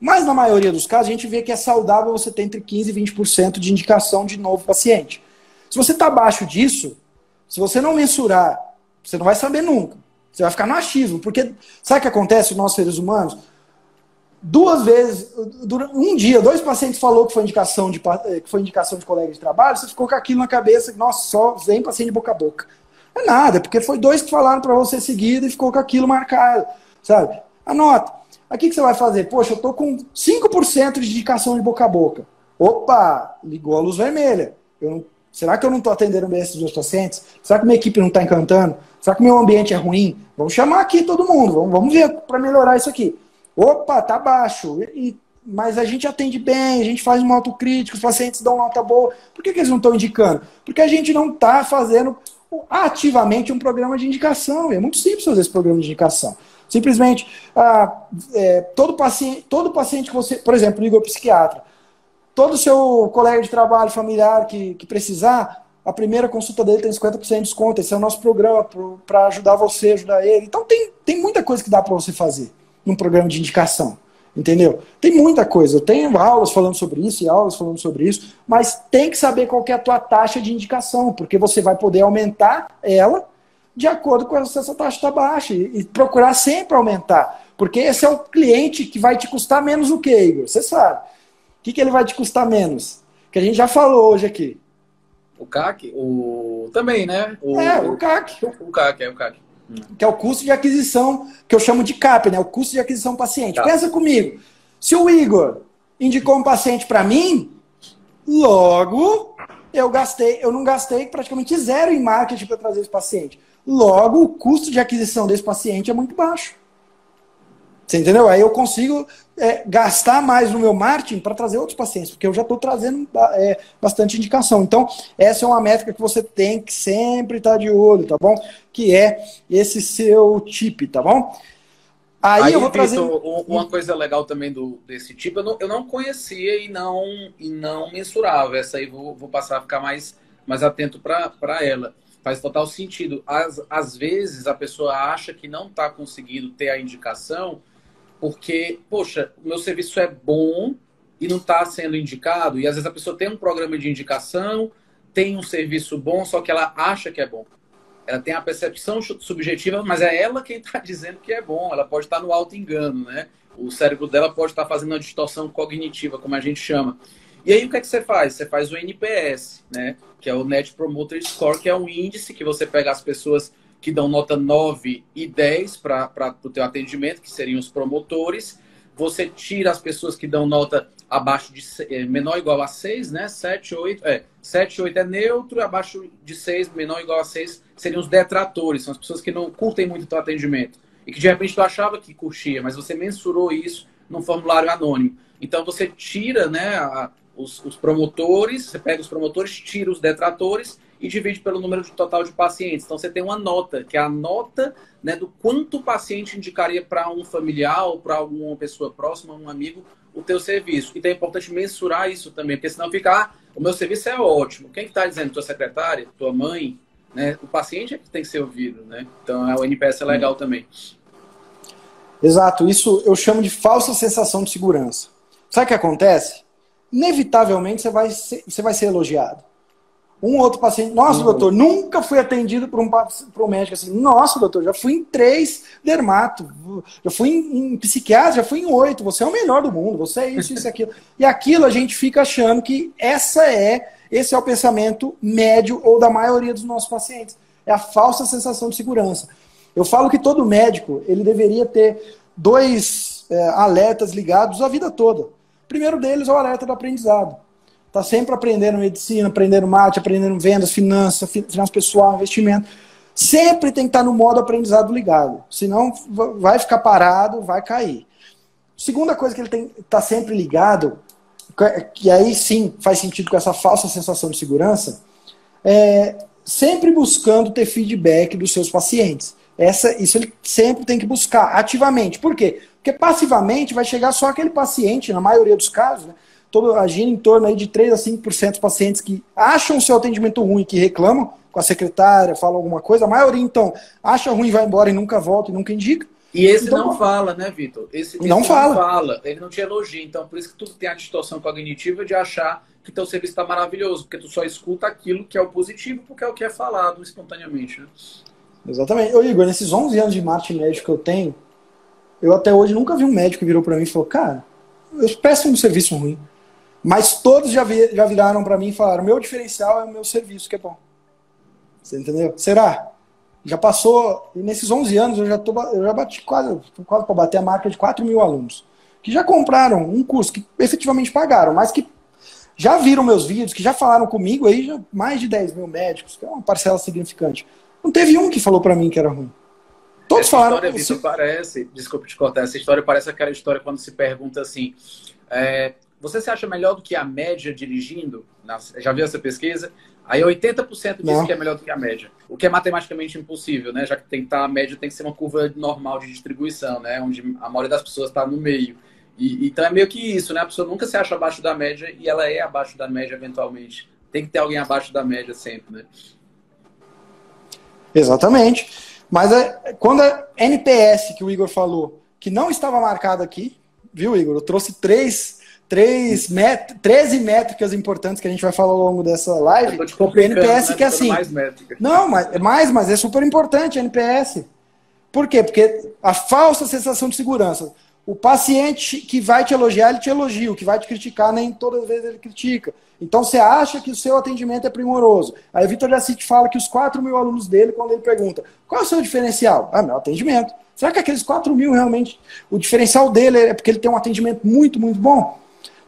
Mas na maioria dos casos, a gente vê que é saudável você ter entre 15% e 20% de indicação de novo paciente. Se você está abaixo disso, se você não mensurar, você não vai saber nunca. Você vai ficar no achismo. Porque sabe o que acontece nós seres humanos? duas vezes, um dia, dois pacientes falou que foi indicação de, eh, que foi indicação de colega de trabalho, você ficou com aquilo na cabeça, nossa, só vem paciente boca a boca. É nada, porque foi dois que falaram para você seguido e ficou com aquilo marcado, sabe? Anota. Aqui que você vai fazer? Poxa, eu tô com 5% de indicação de boca a boca. Opa, ligou a luz vermelha. Não, será que eu não estou atendendo bem esses dois pacientes? Será que minha equipe não está encantando? Será que meu ambiente é ruim? Vamos chamar aqui todo mundo, vamos, vamos ver para melhorar isso aqui. Opa, tá baixo. E, mas a gente atende bem, a gente faz uma autocrítica, os pacientes dão nota boa. Por que, que eles não estão indicando? Porque a gente não está fazendo ativamente um programa de indicação. É muito simples fazer esse programa de indicação. Simplesmente, ah, é, todo, paciente, todo paciente que você, por exemplo, liga ao psiquiatra, todo seu colega de trabalho, familiar que, que precisar, a primeira consulta dele tem 50% de desconto. Esse é o nosso programa para ajudar você, ajudar ele. Então tem, tem muita coisa que dá para você fazer num programa de indicação. Entendeu? Tem muita coisa. Eu tenho aulas falando sobre isso e aulas falando sobre isso, mas tem que saber qual é a tua taxa de indicação, porque você vai poder aumentar ela de acordo com se essa taxa está baixa e, e, procurar sempre aumentar. Porque esse é o cliente que vai te custar menos o que, Igor? Você sabe. O que, que ele vai te custar menos? Que a gente já falou hoje aqui. O CAC? O... Também, né? O... É, o CAC. O CAC, é o CAC que é o custo de aquisição, que eu chamo de CAP, né? O custo de aquisição paciente. Tá. Pensa comigo. Se o Igor indicou um paciente para mim, logo eu gastei, eu não gastei praticamente zero em marketing para trazer esse paciente. Logo, o custo de aquisição desse paciente é muito baixo. Você entendeu? Aí eu consigo é, gastar mais no meu marketing para trazer outros pacientes, porque eu já estou trazendo é, bastante indicação. Então, essa é uma métrica que você tem que sempre estar tá de olho, tá bom? Que é esse seu tip, tá bom? Aí, Aí eu vou trazer. uma coisa legal também do, desse tipo, eu não, eu não conhecia e não, e não mensurava. Essa aí vou, vou passar a ficar mais, mais atento para ela. Faz total sentido. Às, às vezes a pessoa acha que não está conseguindo ter a indicação porque, poxa, o meu serviço é bom e não está sendo indicado, e às vezes a pessoa tem um programa de indicação, tem um serviço bom, só que ela acha que é bom. Ela tem a percepção subjetiva, mas é ela quem está *laughs* dizendo que é bom. Ela pode estar tá no alto engano, né? O cérebro dela pode estar tá fazendo uma distorção cognitiva, como a gente chama. E aí o que é que você faz? Você faz o NPS, né? Que é o Net Promoter Score, que é um índice que você pega as pessoas que dão nota 9 e 10 para o teu atendimento, que seriam os promotores. Você tira as pessoas que dão nota abaixo de é, menor ou igual a 6, né? 7, 8, é, 7, 8 é neutro, abaixo de 6, menor ou igual a 6, seriam os detratores, são as pessoas que não curtem muito o teu atendimento. E que de repente tu achava que curtia, mas você mensurou isso num formulário anônimo. Então você tira né, a, os, os, promotores, você pega os promotores, tira os detratores e divide pelo número total de pacientes. Então você tem uma nota, que é a nota né, do quanto o paciente indicaria para um familiar ou para alguma pessoa próxima, um amigo, o teu serviço. Então é importante mensurar isso também, porque senão fica, ah, o meu serviço é ótimo. Quem está dizendo? Tua secretária? Tua mãe? Né? O paciente é que tem que ser ouvido, né? Então o NPS é legal também. Exato, isso eu chamo de falsa sensação de segurança. Sabe o que acontece? Inevitavelmente você vai ser, você vai ser elogiado. Um outro paciente, nossa, uhum. doutor, nunca fui atendido por um, por um médico assim. Nossa, doutor, já fui em três dermato, já fui em, em psiquiatra, já fui em oito. Você é o melhor do mundo, você é isso, isso, *laughs* aquilo. E aquilo a gente fica achando que essa é, esse é o pensamento médio ou da maioria dos nossos pacientes. É a falsa sensação de segurança. Eu falo que todo médico ele deveria ter dois é, alertas ligados a vida toda. O primeiro deles é o alerta do aprendizado. Está sempre aprendendo medicina, aprendendo mate, aprendendo vendas, finanças, finanças pessoal, investimento. Sempre tem que estar no modo aprendizado ligado. Senão vai ficar parado, vai cair. Segunda coisa que ele tem está sempre ligado, que aí sim faz sentido com essa falsa sensação de segurança, é sempre buscando ter feedback dos seus pacientes. Essa, isso ele sempre tem que buscar ativamente. Por quê? Porque passivamente vai chegar só aquele paciente, na maioria dos casos, né, todo, agindo em torno aí de 3 a 5% dos pacientes que acham o seu atendimento ruim, que reclamam com a secretária, falam alguma coisa. A maioria, então, acha ruim, vai embora e nunca volta e nunca indica. E esse então, não fala, né, Vitor? Esse, esse, não, fala. fala. Ele não te elogia. Então, por isso que tu tem a distorção cognitiva de achar que teu serviço está maravilhoso, porque tu só escuta aquilo que é o positivo, porque é o que é falado espontaneamente, né? Exatamente. Ô, Igor, nesses 11 anos de marketing médico que eu tenho, eu até hoje nunca vi um médico que virou para mim e falou, cara, eu peço um serviço ruim. Mas todos já, vi, já viraram para mim e falaram, meu diferencial é o meu serviço que é bom. Você entendeu? Será? Já passou, nesses 11 anos eu já, tô, eu já bati quase, quase para bater a marca de 4 mil alunos. Que já compraram um curso, que efetivamente pagaram, mas que já viram meus vídeos, que já falaram comigo aí, já mais de 10 mil médicos, que é uma parcela significante. Não teve um que falou para mim que era ruim. Todos essa falaram. História, Vitor, parece, desculpe te cortar, essa história parece aquela história quando se pergunta assim: é, você se acha melhor do que a média dirigindo? Já viu essa pesquisa? Aí 80% diz que é melhor do que a média. O que é matematicamente impossível, né? Já que tem que estar, a média tem que ser uma curva normal de distribuição, né? Onde a maioria das pessoas está no meio. E, então é meio que isso, né? A pessoa nunca se acha abaixo da média e ela é abaixo da média eventualmente. Tem que ter alguém abaixo da média sempre, né? Exatamente. Mas é, quando a NPS que o Igor falou, que não estava marcado aqui, viu, Igor? Eu trouxe três, três met 13 métricas importantes que a gente vai falar ao longo dessa live. O NPS né? que é assim. Não, mas é mais, mas é super importante NPS. Por quê? Porque a falsa sensação de segurança. O paciente que vai te elogiar, ele te elogia. O que vai te criticar, nem todas as vezes ele critica. Então você acha que o seu atendimento é primoroso. Aí o Vitor Jacite fala que os 4 mil alunos dele, quando ele pergunta qual é o seu diferencial? Ah, meu atendimento. Será que aqueles 4 mil realmente, o diferencial dele é porque ele tem um atendimento muito, muito bom?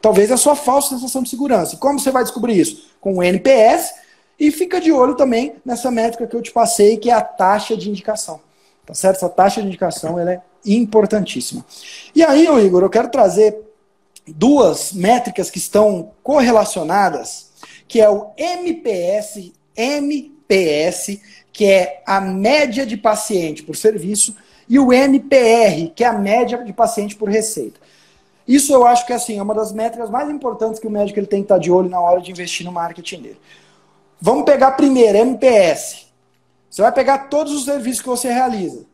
Talvez é a sua falsa sensação de segurança. E como você vai descobrir isso? Com o NPS e fica de olho também nessa métrica que eu te passei, que é a taxa de indicação. Tá certo? Essa taxa de indicação ela é importantíssima. E aí, Igor, eu quero trazer duas métricas que estão correlacionadas, que é o MPS, MPS, que é a média de paciente por serviço, e o MPR, que é a média de paciente por receita. Isso eu acho que assim, é uma das métricas mais importantes que o médico ele tem que estar de olho na hora de investir no marketing dele. Vamos pegar primeiro, MPS. Você vai pegar todos os serviços que você realiza.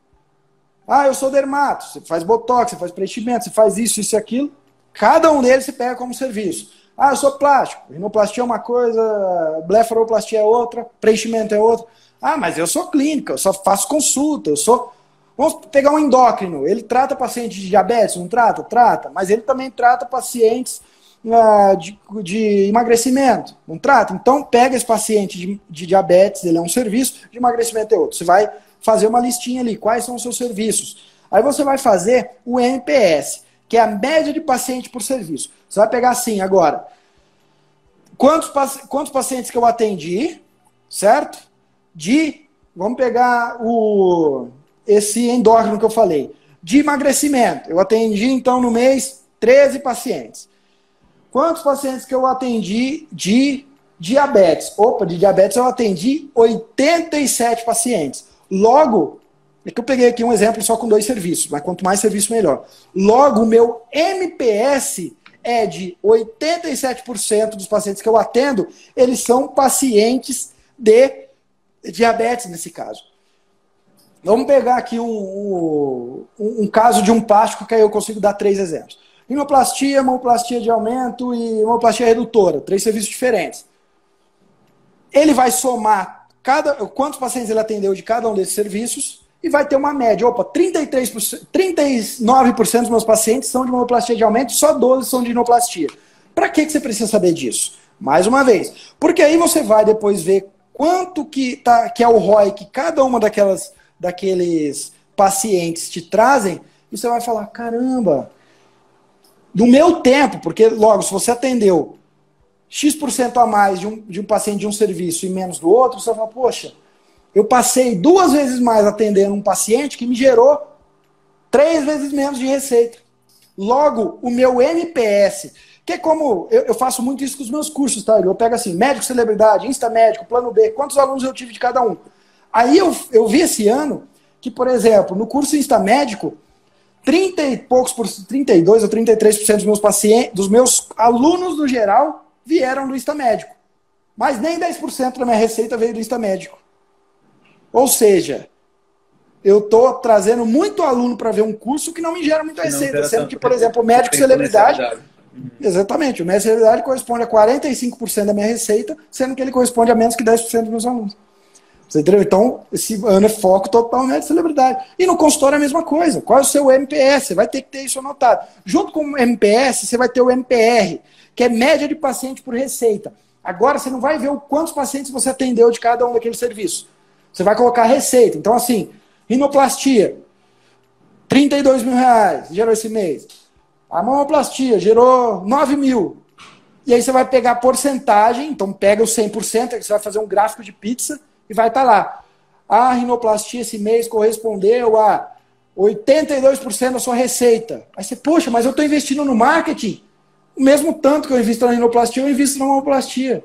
Ah, eu sou dermato, você faz botox, você faz preenchimento, você faz isso, isso e aquilo. Cada um deles se pega como serviço. Ah, eu sou plástico, rinoplastia é uma coisa, blefaroplastia é outra, preenchimento é outra. Ah, mas eu sou clínica, eu só faço consulta, eu sou. Vamos pegar um endócrino, ele trata pacientes de diabetes, não trata? Trata, mas ele também trata pacientes uh, de, de, emagrecimento, não trata? Então pega esse paciente de, de diabetes, ele é um serviço, de emagrecimento é outro. Você vai fazer uma listinha ali, quais são os seus serviços. Aí você vai fazer o NPS, que é a média de paciente por serviço. Você vai pegar assim agora. Quantos, quantos pacientes que eu atendi, certo? De, vamos pegar o esse endócrino que eu falei. De emagrecimento. Eu atendi, então, no mês, 13 pacientes. Quantos pacientes que eu atendi de diabetes? Opa, de diabetes eu atendi 87 pacientes. Logo, é que eu peguei aqui um exemplo só com dois serviços, mas quanto mais serviço, melhor. Logo, o meu MPS é de 87% dos pacientes que eu atendo, eles são pacientes de diabetes, nesse caso. Vamos pegar aqui um, um, um, caso de um plástico que aí eu consigo dar três exemplos. Rinoplastia, hemoplastia de aumento e hemoplastia redutora, três serviços diferentes. Ele vai somar cada, quantos pacientes ele atendeu de cada um desses serviços e vai ter uma média. Opa, 33%, 39% dos meus pacientes são de hemoplastia de aumento, só 12 são de rinoplastia. Para que, que você precisa saber disso? Mais uma vez, porque aí você vai depois ver quanto que, tá, que é o ROI que cada uma daquelas daqueles pacientes te trazem, e você vai falar: caramba, do meu tempo, porque logo, se você atendeu X% a mais de um, de um paciente de um serviço e menos do outro, você vai falar: poxa, eu passei duas vezes mais atendendo um paciente que me gerou três vezes menos de receita. Logo, o meu NPS, que é como eu, eu, faço muito isso com os meus cursos, tá? Eu pego assim, médico celebridade, insta médico, plano B, quantos alunos eu tive de cada um? Aí eu, eu vi esse ano que, por exemplo, no curso Insta Médico, 30 e poucos por 32 ou 33% dos meus pacientes, dos meus alunos no geral, vieram do Insta Médico. Mas nem 10% da minha receita veio do Insta Médico. Ou seja, eu estou trazendo muito aluno para ver um curso que não me gera muita receita, sendo que, por exemplo, o médico celebridade. Uhum. Exatamente, o médico celebridade corresponde a 45% da minha receita, sendo que ele corresponde a menos que 10% dos meus alunos. Você entendeu? Então, esse ano é foco totalmente de celebridade. E no consultório é a mesma coisa. Qual é o seu MPS? Você vai ter que ter isso anotado. Junto com o MPS, você vai ter o MPR, que é média de paciente por receita. Agora, você não vai ver o quantos pacientes você atendeu de cada um daqueles serviços. Você vai colocar a receita. Então, assim, rinoplastia, 32 mil reais, gerou esse mês. A mamoplastia gerou 9 mil. E aí você vai pegar a porcentagem, então pega o 100%, aí você vai fazer um gráfico de pizza, e vai estar tá lá. A rinoplastia esse mês correspondeu a 82% da sua receita. Aí você, poxa, mas eu estou investindo no marketing. O mesmo tanto que eu invisto na rinoplastia, eu invisto na mamoplastia.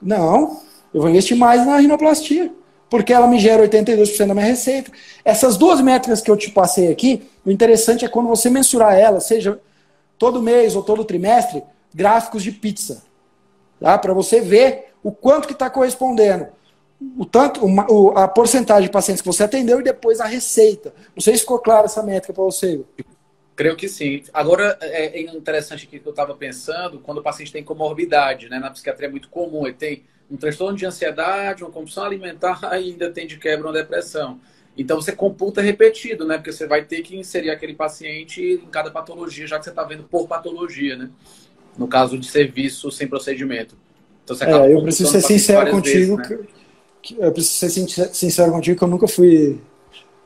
Não, eu vou investir mais na rinoplastia, porque ela me gera 82% da minha receita. Essas duas métricas que eu te passei aqui, o interessante é quando você mensurar elas, seja todo mês ou todo trimestre, gráficos de pizza. Tá? Para você ver o quanto que está correspondendo o tanto, o, a porcentagem de pacientes que você atendeu e depois a receita. Não sei se ficou claro essa métrica para você. Creio que sim. Agora, é, é interessante aqui que eu estava pensando, quando o paciente tem comorbidade, né? Na psiquiatria é muito comum, ele tem um transtorno de ansiedade, uma compulsão alimentar *laughs* ainda tem de quebra uma depressão. Então você computa repetido, né? Porque você vai ter que inserir aquele paciente em cada patologia, já que você está vendo por patologia, né? No caso de serviço sem procedimento. Então você acaba é, eu preciso ser sincero contigo. Vezes, né? eu preciso ser sincero contigo que eu nunca fui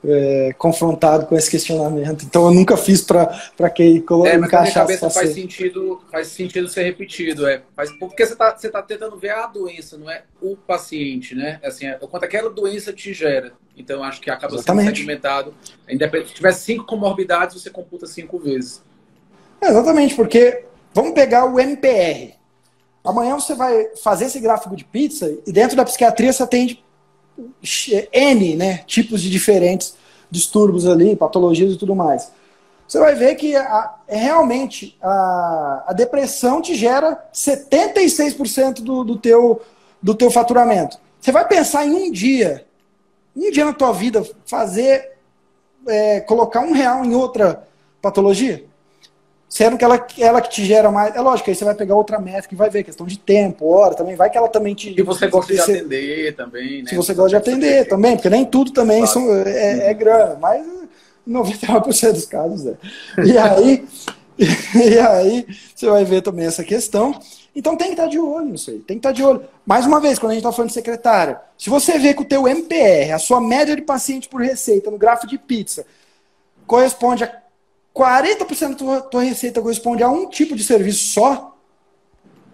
é, confrontado com esse questionamento. Então eu nunca fiz para que é, encaixar cabeça faz sentido, faz sentido ser repetido, é, faz, porque você está você tá tentando ver a doença, não é o paciente, né? Assim, é, quanto aquela doença te gera. Então acho que acaba exatamente. sendo segmentado. Independente, se tiver cinco comorbidades, você computa cinco vezes. É, exatamente, porque vamos pegar o MPR. Amanhã você vai fazer esse gráfico de pizza e dentro da psiquiatria você atende N né, tipos de diferentes distúrbios ali, patologias e tudo mais. Você vai ver que a, é realmente a, a, depressão te gera 76% do, do, teu, do teu faturamento. Você vai pensar em um dia, um dia na tua vida, fazer, é, colocar um real em outra patologia? Sendo que ela, ela que te gera mais. É lógico, aí você vai pegar outra métrica e vai ver, questão de tempo, hora também, vai que ela também te. E você gosta de atender também, né? Se você gosta de atender também, porque nem tudo também claro. são, é, é grana, mas 99% dos casos é. E aí, *laughs* e aí você vai ver também essa questão. Então tem que estar de olho nisso aí, tem que estar de olho. Mais uma vez, quando a gente está falando de secretária, se você vê que o teu MPR, a sua média de paciente por receita no gráfico de pizza, corresponde a 40% da tua, tua receita corresponde a um tipo de serviço só,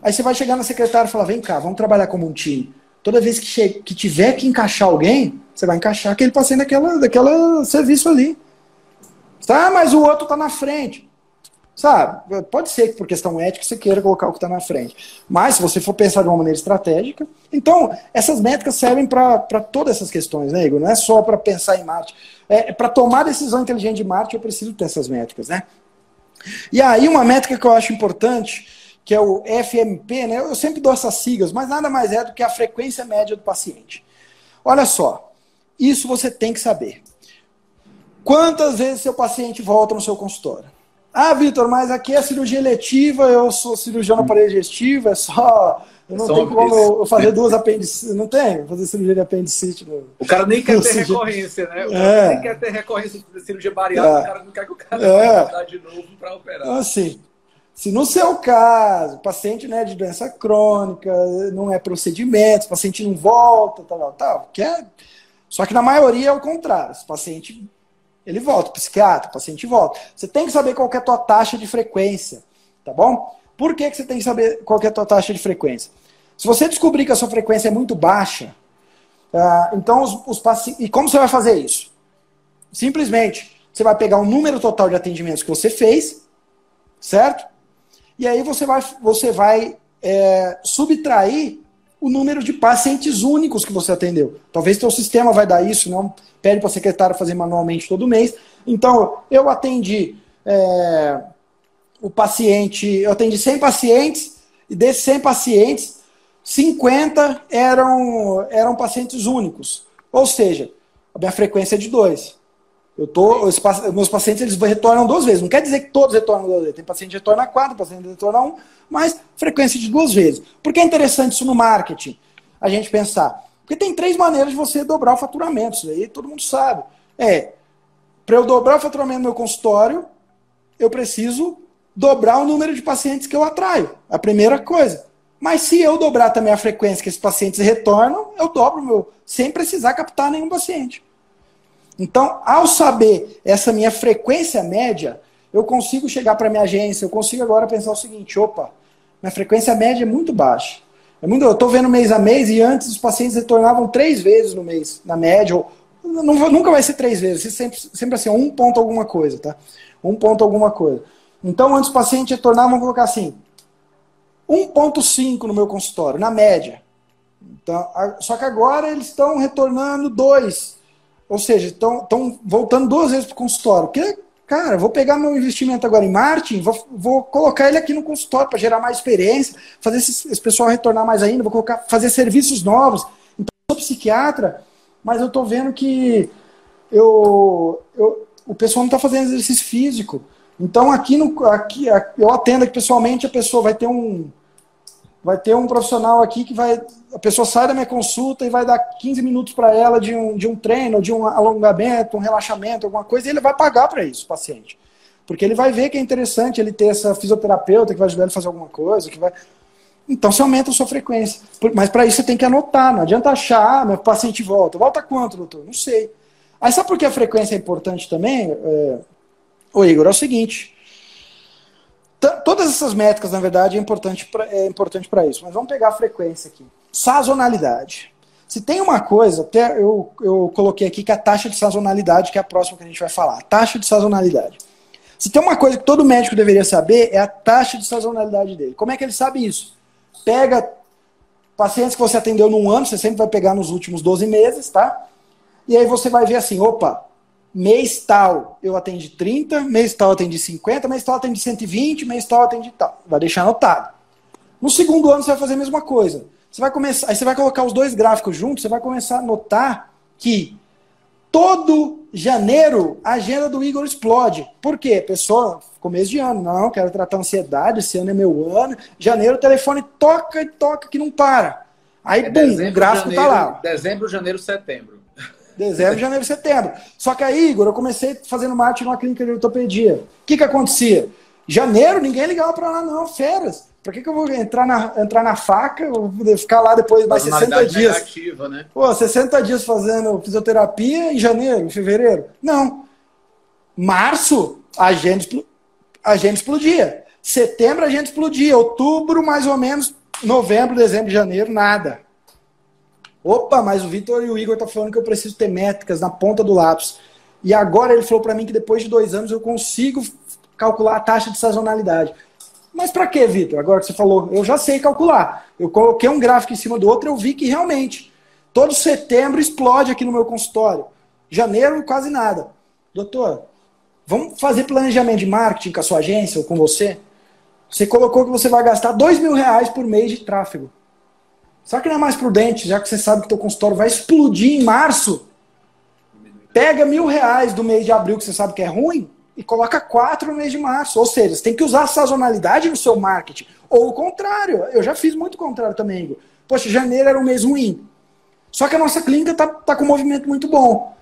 aí você vai chegar na secretária e falar, vem cá, vamos trabalhar como um time. Toda vez que, que tiver que encaixar alguém, você vai encaixar aquele paciente daquela, daquela serviço ali. Tá, mas o outro está na frente. Sabe? Pode ser que por questão ética você queira colocar o que está na frente. Mas se você for pensar de uma maneira estratégica. Então, essas métricas servem para todas essas questões, né, Igor? Não é só para pensar em Marte. É, para tomar decisão inteligente de Marte, eu preciso ter essas métricas, né? E aí, uma métrica que eu acho importante, que é o FMP, né? Eu sempre dou essas siglas, mas nada mais é do que a frequência média do paciente. Olha só, isso você tem que saber. Quantas vezes seu paciente volta no seu consultório? Ah, Vitor, mas aqui é cirurgia eletiva, eu sou cirurgião na parede digestiva, é só. Eu não tenho como eu fazer duas apendicites. Não tem? Fazer cirurgia de apendicite. No, o cara nem quer ter recorrência, né? O cara é. nem quer ter recorrência de cirurgia bariátrica, é. o cara não quer que o cara é. voltar de novo para operar. Então, assim, se no seu caso, paciente né, de doença crônica, não é procedimento, o paciente não volta, tal, tal, tal, quer. Só que na maioria é o contrário. Esse paciente ele volta, o psiquiatra, o paciente volta. Você tem que saber qual é a tua taxa de frequência, tá bom? Por que, que você tem que saber qual é a tua taxa de frequência? Se você descobrir que a sua frequência é muito baixa, uh, então os, os pacientes. E como você vai fazer isso? Simplesmente, você vai pegar o número total de atendimentos que você fez, certo? E aí você vai, você vai é, subtrair o número de pacientes únicos que você atendeu. Talvez seu sistema vai dar isso, não pede para a secretária fazer manualmente todo mês. Então, eu atendi é, o paciente, eu atendi 100 pacientes, e desses 100 pacientes, 50 eram, eram pacientes únicos. Ou seja, a minha frequência é de dois. Eu tô, os, meus pacientes eles retornam duas vezes. Não quer dizer que todos retornam duas vezes. Tem paciente que retorna quatro, paciente que retorna um, mas frequência de duas vezes. Por que é interessante isso no marketing? A gente pensar. Porque tem três maneiras de você dobrar o faturamento. Isso aí todo mundo sabe. É, para eu dobrar o faturamento no meu consultório, eu preciso dobrar o número de pacientes que eu atraio. A primeira coisa. Mas se eu dobrar também a frequência que esses pacientes retornam, eu dobro o meu, sem precisar captar nenhum paciente. Então, ao saber essa minha frequência média, eu consigo chegar para minha agência, eu consigo agora pensar o seguinte: opa, minha frequência média é muito baixa. É muito, eu estou vendo mês a mês e antes os pacientes retornavam três vezes no mês, na média, ou, não, nunca vai ser três vezes, sempre, sempre assim, um ponto alguma coisa, tá? Um ponto alguma coisa. Então, antes os pacientes retornavam, vamos colocar assim, 1,5 no meu consultório, na média. Então, só que agora eles estão retornando 2. Ou seja, estão voltando duas vezes para o consultório. Porque, cara, vou pegar meu investimento agora em marketing, vou, vou colocar ele aqui no consultório para gerar mais experiência, fazer esse, esse, pessoal retornar mais ainda, vou colocar, fazer serviços novos. Então, eu sou psiquiatra, mas eu estou vendo que eu, eu, o pessoal não está fazendo exercício físico. Então, aqui, no, aqui eu atendo aqui pessoalmente, a pessoa vai ter um, vai ter um profissional aqui que vai. A pessoa sai da minha consulta e vai dar 15 minutos para ela de um, de um treino, de um alongamento, um relaxamento, alguma coisa, e ele vai pagar para isso, o paciente. Porque ele vai ver que é interessante ele ter essa fisioterapeuta que vai ajudar ele a fazer alguma coisa, que vai. Então você aumenta a sua frequência. Mas para isso você tem que anotar, não adianta achar, ah, meu paciente volta. Volta quanto, doutor? Não sei. Aí sabe por que a frequência é importante também? É... Ô Igor, é o seguinte todas essas métricas, na verdade, é importante para é importante isso. Mas vamos pegar a frequência aqui. Sazonalidade. Se tem uma coisa, até eu, eu coloquei aqui que é a taxa de sazonalidade, que é a próxima que a gente vai falar. Taxa de sazonalidade. Se tem uma coisa que todo médico deveria saber, é a taxa de sazonalidade dele. Como é que ele sabe isso? Pega pacientes que você atendeu num ano, você sempre vai pegar nos últimos 12 meses, tá? E aí você vai ver assim, opa, mês tal eu atendi 30, mês tal eu atendi 50, mês tal eu atendi 120, mês tal eu atendi tal. Vai deixar anotado. No segundo ano você vai fazer a mesma coisa. Você vai começar, aí você vai colocar os dois gráficos juntos, você vai começar a notar que todo janeiro a agenda do Igor explode. Por quê? Pessoa, começo de ano, não, quero tratar ansiedade, esse ano é meu ano. Janeiro o telefone toca e toca que não para. Aí, é bum, dezembro, o gráfico janeiro, tá lá. Dezembro, janeiro, setembro. Dezembro, *laughs* janeiro, setembro. Só que aí, Igor, eu comecei fazendo marketing numa clínica de ortopedia. O que que acontecia? Janeiro, ninguém ligava para lá, não, férias. Por que, que eu vou entrar na, entrar na faca, vou ficar lá depois mais 60 dias? Negativa, né? Pô, 60 dias fazendo fisioterapia em janeiro, em fevereiro? Não. Março, a agenda, a agenda explodia. Setembro, a agenda explodia. Outubro, mais ou menos, novembro, dezembro, janeiro, nada. Opa, mas o Vitor e o Igor estão tá falando que eu preciso ter métricas na ponta do lápis. E agora ele falou para mim que depois de dois anos eu consigo calcular a taxa de sazonalidade. Mas para que, Vitor? Agora que você falou, eu já sei calcular. Eu coloquei um gráfico em cima do outro, eu vi que realmente todo setembro explode aqui no meu consultório. Janeiro, quase nada. Doutor, vamos fazer planejamento de marketing com a sua agência ou com você? Você colocou que você vai gastar dois mil reais por mês de tráfego. Será que não é mais prudente, já que você sabe que teu consultório vai explodir em março? Pega mil reais do mês de abril, que você sabe que é ruim, e coloca quatro no mês de março. Ou seja, você tem que usar a sazonalidade no seu marketing. Ou o contrário. Eu já fiz muito o contrário também, Igor. Poxa, janeiro era um mês ruim. Só que a nossa clínica tá, tá com um movimento muito bom.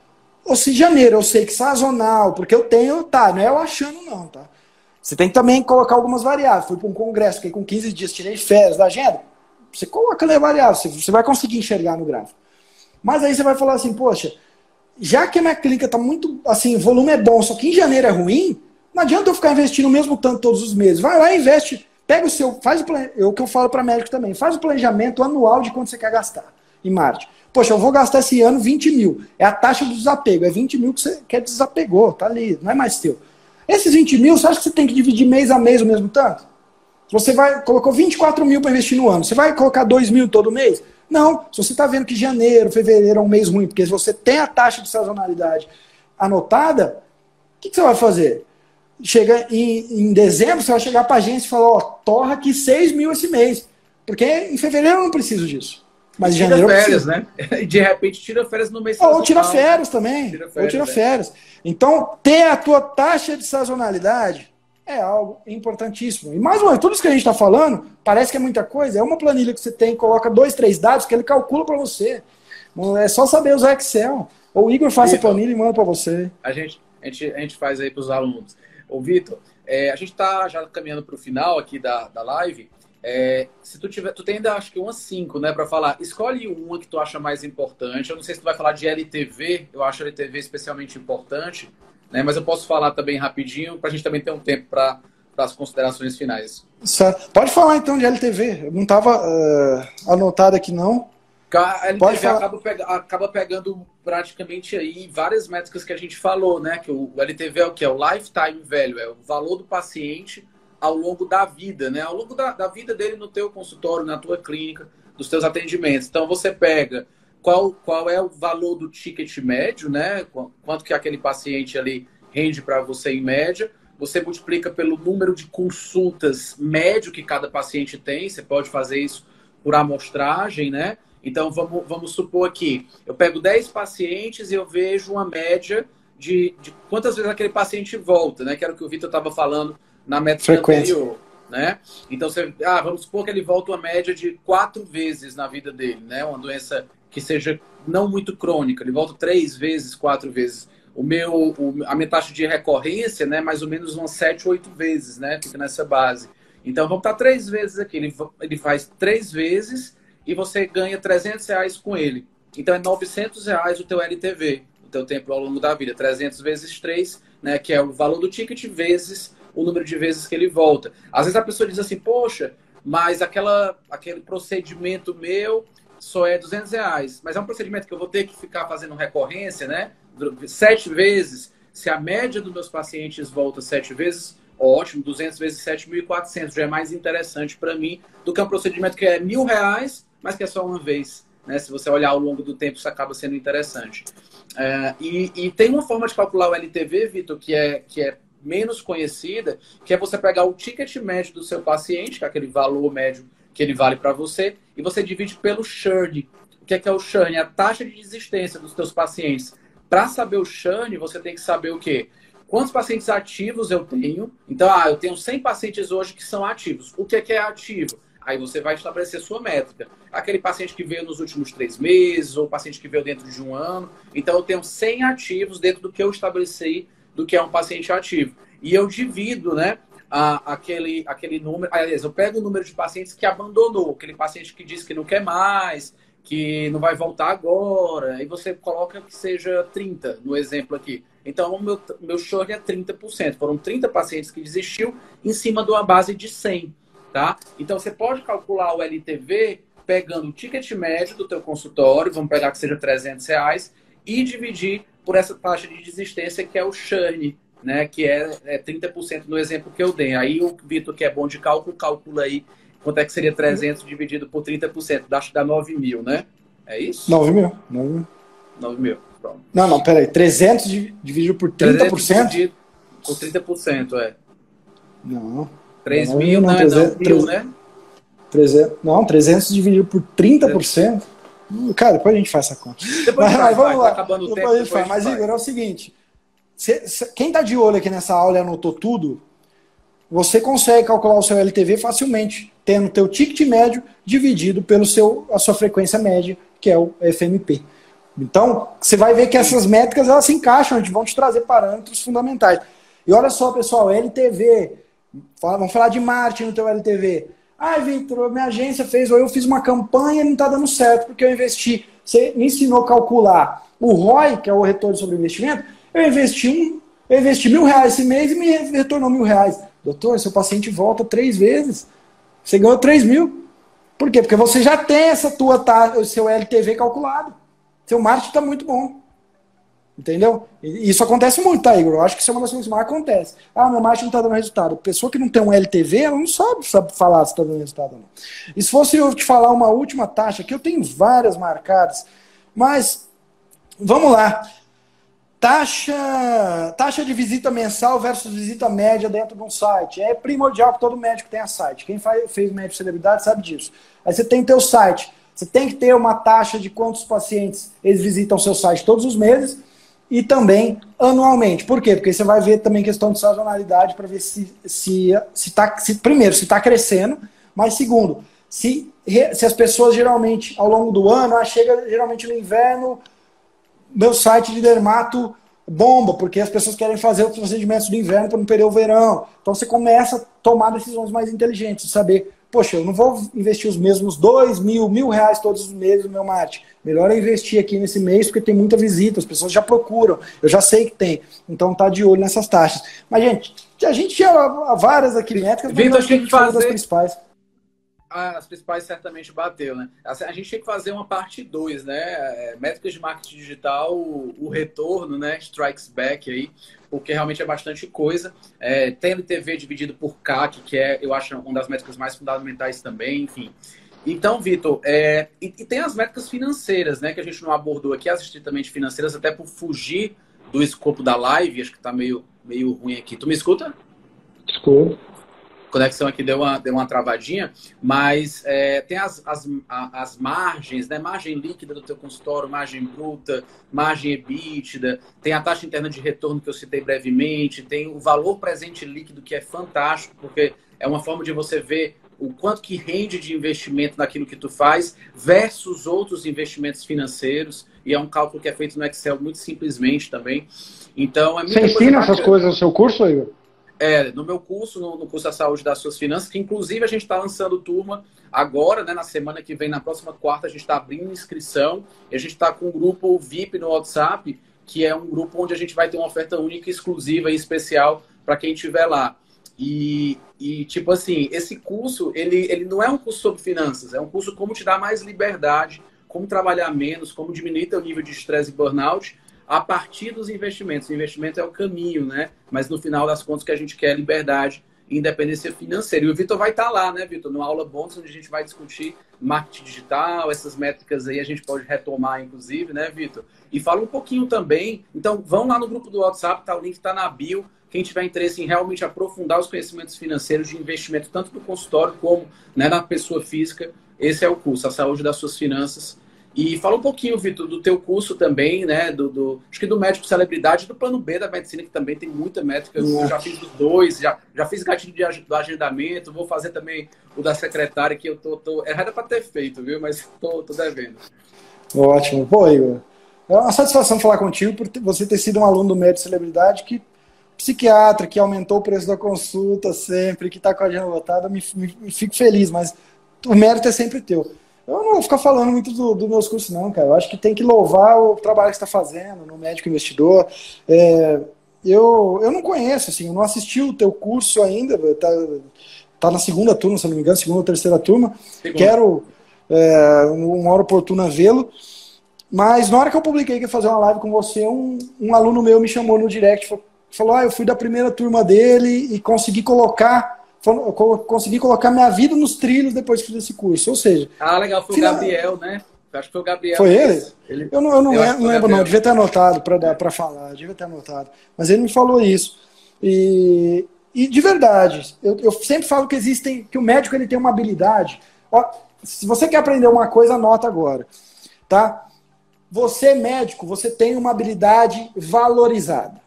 Ou se janeiro eu sei que sazonal, porque eu tenho, tá, não é eu achando não, tá? Você tem que também colocar algumas variáveis. Fui para um congresso, fiquei com 15 dias, tirei férias da agenda. Você coloca ali a variável, você vai conseguir enxergar no gráfico. Mas aí você vai falar assim, poxa, já que a minha clínica está muito, assim, o volume é bom, só que em janeiro é ruim, não adianta eu ficar investindo o mesmo tanto todos os meses. Vai lá e investe, pega o seu, faz o é o que eu falo para médico também, faz o planejamento anual de quanto você quer gastar em marketing. Poxa, eu vou gastar esse ano 20 mil. É a taxa do desapego, é 20 mil que você quer desapegou, tá ali, não é mais teu. Esses 20 mil, você acha que você tem que dividir mês a mês o mesmo tanto? Você vai, colocou 24 mil para investir no ano, você vai colocar 2 mil todo mês? Não, se você está vendo que janeiro, fevereiro é um mês ruim, porque se você tem a taxa de sazonalidade anotada, o que, que, você vai fazer? Chega em, em dezembro, você vai chegar para a agência e falar, ó, torra aqui 6 mil esse mês. Porque em fevereiro eu não preciso disso. Mas em janeiro férias, né? *laughs* De repente tira férias no mês Ou tira férias também. Tira férias, ou tira férias. Então, ter a tua taxa de sazonalidade é algo importantíssimo. E mais uma vez, tudo isso que a gente está falando, parece que é muita coisa, é uma planilha que você tem, coloca dois, três dados que ele calcula para você. É só saber usar Excel. Ou o Igor faz a planilha e manda para você. A gente, a, gente, a gente faz aí para os alunos. Ô, Vitor, é, a gente está já caminhando para o final aqui da, da live. É, se tu tiver, tu tem ainda acho que umas cinco, né, para falar. Escolhe uma que tu acha mais importante. Eu não sei se tu vai falar de LTV. Eu acho LTV especialmente importante. Né? Mas eu posso falar também rapidinho para a gente também ter um tempo para as considerações finais. Certo. Pode falar então de LTV. Eu não estava uh, eh, anotado aqui não. A LTV acaba, pega, acaba, pegando praticamente aí várias métricas que a gente falou, né? Que o, LTV é o que? É o lifetime value, é o valor do paciente ao longo da vida, né? Ao longo da, da vida dele no teu consultório, na tua clínica, dos teus atendimentos. Então você pega qual, qual é o valor do ticket médio, né? Quanto que aquele paciente ali rende para você em média. Você multiplica pelo número de consultas médio que cada paciente tem. Você pode fazer isso por amostragem, né? Então vamos, vamos supor aqui, eu pego 10 pacientes e eu vejo uma média de, de quantas vezes aquele paciente volta, né? Que era o que o Vitor estava falando na métrica anterior. Né? Então, você, ah, vamos supor que ele volta uma média de quatro vezes na vida dele, né? Uma doença que seja não muito crônica, ele volta três vezes, quatro vezes. O meu, o, a minha taxa de recorrência, né, mais ou menos umas sete, oito vezes, né, fica nessa base. Então, vamos estar três vezes aqui. Ele, ele faz três vezes e você ganha 300 reais com ele. Então, é 900 reais o teu LTV, o teu tempo ao longo da vida. 300 vezes 3, né, que é o valor do ticket vezes o número de vezes que ele volta. Às vezes a pessoa diz assim, poxa, mas aquela, aquele procedimento meu só é 200 reais. Mas é um procedimento que eu vou ter que ficar fazendo recorrência, né? Sete vezes. Se a média dos meus pacientes volta sete vezes, ótimo. 200 vezes 7.400 já é mais interessante para mim do que um procedimento que é mil reais, mas que é só uma vez. Né? Se você olhar ao longo do tempo, isso acaba sendo interessante. É, e, e, tem uma forma de calcular o LTV, Vitor, que é, que é menos conhecida, que é você pegar o ticket médio do seu paciente, que é aquele valor médio que ele vale para você, e você divide pelo churn. O que é, que é o churn? É a taxa de desistência dos seus pacientes. Para saber o churn, você tem que saber o quê? Quantos pacientes ativos eu tenho? Então, ah, eu tenho 100 pacientes hoje que são ativos. O que é, que é ativo? Aí você vai estabelecer sua métrica. Aquele paciente que veio nos últimos três meses, ou paciente que veio dentro de um ano. Então, eu tenho 100 ativos dentro do que eu estabeleci do que é um paciente ativo. E eu divido, né? Aquele, aquele número. Aliás, eu pego o número de pacientes que abandonou, aquele paciente que disse que não quer mais, que não vai voltar agora, e você coloca que seja 30, no exemplo aqui. Então, o meu, meu churn é 30%. Foram 30 pacientes que desistiu em cima de uma base de 100, tá? Então, você pode calcular o LTV pegando o ticket médio do teu consultório, vamos pegar que seja 300 reais, e dividir por essa taxa de desistência que é o churn, né? Que é, é 30% no exemplo que eu dei. Aí o Vitor, que é bom de cálculo, calcula aí quanto é que seria 300 dividido por 30%. Acho que dá 9 mil, né? É isso? 9 mil. 9 mil. 9 mil. Pronto. Não, não, peraí. 300 dividido por 30%? 300 dividido por 30%, é. Não. 3 não, mil, não, não, 300, não, mil, né? 300, não, 300 dividido por 30%. Cara, depois a gente faz essa conta. Depois mas, mas vamos vai, lá. Tá depois tempo, a gente faz. Mas, Igor, é o seguinte. Cê, cê, quem tá de olho aqui nessa aula e anotou tudo, você consegue calcular o seu LTV facilmente, tendo o teu ticket médio dividido pelo seu, a sua frequência média, que é o FMP. Então, você vai ver que essas métricas elas se encaixam, vão te trazer parâmetros fundamentais. E olha só, pessoal, LTV, vamos falar de marketing no teu LTV. Ah, Vitor, minha agência fez, ou eu fiz uma campanha e não está dando certo porque eu investi. Você me ensinou a calcular o ROI, que é o retorno sobre investimento. Eu investi um, eu investi mil reais esse mês e me retornou mil reais. Doutor, seu paciente volta três vezes. Você ganhou três mil. Por quê? Porque você já tem essa tua o seu LTV calculado. Seu marketing está muito bom. Entendeu? E isso acontece muito, tá, Igor? Eu acho que isso é uma das coisas que mais acontece. Ah, meu marketing não está dando resultado. Pessoa que não tem um LTV, ela não sabe, sabe falar se está dando resultado ou não. E se fosse eu te falar uma última taxa, que eu tenho várias marcadas, mas vamos lá. Taxa, taxa de visita mensal versus visita média dentro de um site. É primordial que todo médico tenha site. Quem faz, fez médico celebridade sabe disso. Aí você tem teu site. Você tem que ter uma taxa de quantos pacientes eles visitam seu site todos os meses e também anualmente. Por quê? Porque você vai ver também questão de sazonalidade para ver se, se, se, tá, se primeiro, se está crescendo, mas segundo, se, se as pessoas geralmente, ao longo do ano, ah, chega geralmente no inverno, meu site de dermato bomba, porque as pessoas querem fazer os procedimentos do inverno para não perder o verão. Então você começa a tomar decisões mais inteligentes, saber poxa, eu não vou investir os mesmos dois mil, mil reais todos os meses no meu mate. Melhor é investir aqui nesse mês porque tem muita visita, as pessoas já procuram, eu já sei que tem. Então tá de olho nessas taxas. Mas, gente, a gente tinha várias aqui métricas, mas Vitor, a gente fazer... das principais. As principais certamente bateu, né? A gente tem que fazer uma parte 2, né? É, métricas de marketing digital, o retorno, né? Strikes back aí porque realmente é bastante coisa. É, TLTV dividido por CAC, que é, eu acho, uma das métricas mais fundamentais também, enfim. Então, Vitor, é, e, e, tem as métricas financeiras, né, que a gente não abordou aqui, as estritamente financeiras, até por fugir do escopo da live, acho que está meio, meio ruim aqui. Tu me escuta? Escuto conexão aqui deu uma, deu uma travadinha, mas é, tem as, as, as margens, né? Margem líquida do teu consultório, margem bruta, margem EBITDA, tem a taxa interna de retorno que eu citei brevemente, tem o valor presente líquido que é fantástico, porque é uma forma de você ver o quanto que rende de investimento naquilo que tu faz versus outros investimentos financeiros, e é um cálculo que é feito no Excel muito simplesmente também. Então, é Você ensina essas coisas no seu curso, Igor? É, no meu curso, no, no, curso da Saúde das Suas Finanças, que inclusive a gente está lançando turma agora, né, na semana que vem, na próxima quarta, a gente está abrindo inscrição e a gente está com um grupo VIP no WhatsApp, que é um grupo onde a gente vai ter uma oferta única, exclusiva e especial para quem estiver lá. E, e, tipo assim, esse curso, ele, ele não é um curso sobre finanças, é um curso como te dar mais liberdade, como trabalhar menos, como diminuir teu nível de estresse e burnout, a partir dos investimentos. O investimento é o caminho, né? Mas no final das contas, o que a gente quer é liberdade e independência financeira. E o Vitor vai estar lá, né, Vitor? No aula bônus, onde a gente vai discutir marketing digital, essas métricas aí a gente pode retomar, inclusive, né, Vitor? E fala um pouquinho também. Então, vão lá no grupo do WhatsApp, tá? O link está na bio. Quem tiver interesse em realmente aprofundar os conhecimentos financeiros de investimento, tanto do consultório como né, na pessoa física, esse é o curso, a saúde das suas finanças e fala um pouquinho, Vitor, do teu curso também, né? Do, do, acho que do médico celebridade do plano B da medicina, que também tem muita métrica. Eu já fiz dos dois, já, já fiz gatilho de, do agendamento, vou fazer também o da secretária, que eu tô. tô errada para ter feito, viu? Mas *laughs* tô, tô devendo. Ótimo. Pô, Igor, é uma satisfação falar contigo por você ter sido um aluno do médico celebridade que psiquiatra que aumentou o preço da consulta sempre, que está com a agenda lotada, me, me, me, fico feliz, mas o mérito é sempre teu. Eu não vou ficar falando muito dos do meus cursos, não, cara. Eu acho que tem que louvar o trabalho que está fazendo no médico investidor. É, eu, eu não conheço, assim, eu não assisti o teu curso ainda, tá, tá na segunda turma, se não me engano, segunda ou terceira turma. Segunda. Quero é, uma hora oportuna vê-lo. Mas na hora que eu publiquei que ia fazer uma live com você, um, um aluno meu me chamou no direct falou: Ah, eu fui da primeira turma dele e consegui colocar. Consegui colocar minha vida nos trilhos depois que fiz esse curso. Ou seja. Ah, legal, foi final... o Gabriel, né? Acho que foi o Gabriel. Foi ele? ele? Eu não, eu não, eu lembro, não, lembro não, devia ter anotado para falar, devia ter anotado. Mas ele me falou isso. E, e de verdade, eu, eu sempre falo que existem, que o médico ele tem uma habilidade. Ó, se você quer aprender uma coisa, anota agora. Tá? Você, médico, você tem uma habilidade valorizada.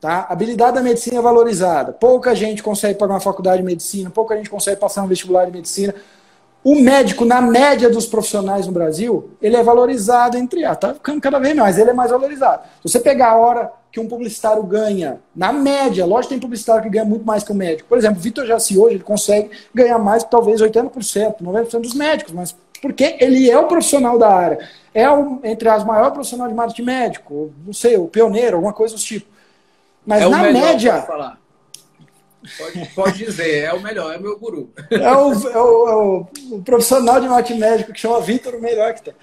Tá? Habilidade da medicina é valorizada. Pouca gente consegue pagar uma faculdade de medicina, pouca gente consegue passar um vestibular de medicina. O médico, na média dos profissionais no Brasil, ele é valorizado entre a. Tá ficando cada vez mais, ele é mais valorizado. Se você pegar a hora que um publicitário ganha, na média, lógico tem publicitário que ganha muito mais que o médico. Por exemplo, o Vitor Jaci hoje ele consegue ganhar mais que talvez 80%, 90% dos médicos, mas porque ele é o profissional da área. É, o, entre as maiores profissionais de marketing médico, não sei, o pioneiro, alguma coisa do tipo. Mas é na média. Pode, pode, dizer, é o melhor, é o meu guru. É o, é o, é o, o profissional de marketing médico que chama Vitor, o melhor que tem.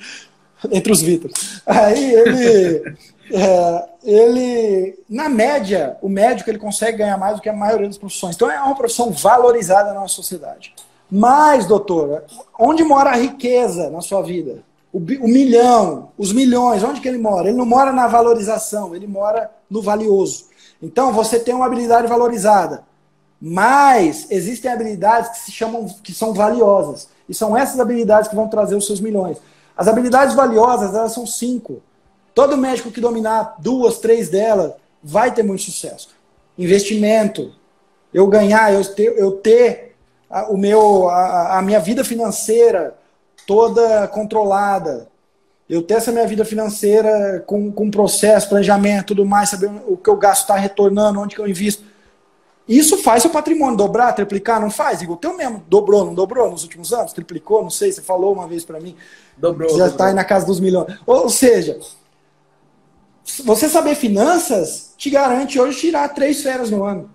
Entre os Vitor. Aí ele. *laughs* É, ele, na média, o médico ele consegue ganhar mais do que a maioria das profissões. Então é uma profissão valorizada na nossa sociedade. Mas, doutora, onde mora a riqueza na sua vida? O, o, milhão, os milhões, onde que ele mora? Ele não mora na valorização, ele mora no valioso. Então, você tem uma habilidade valorizada. Mas existem habilidades que se chamam que são valiosas. E são essas habilidades que vão trazer os seus milhões. As habilidades valiosas, elas são cinco. Todo médico que dominar duas, três delas vai ter muito sucesso. Investimento, eu ganhar, eu ter, eu ter a, o meu, a, a minha vida financeira toda controlada, eu ter essa minha vida financeira com, com processo, planejamento, tudo mais, saber o que eu gasto está retornando, onde que eu invisto. Isso faz seu patrimônio dobrar, triplicar? Não faz? Igual o teu mesmo dobrou, não dobrou nos últimos anos? Triplicou? Não sei, você falou uma vez para mim. Dobrou. Já está aí na casa dos milhões. Ou seja, você saber finanças te garante hoje tirar três férias no ano.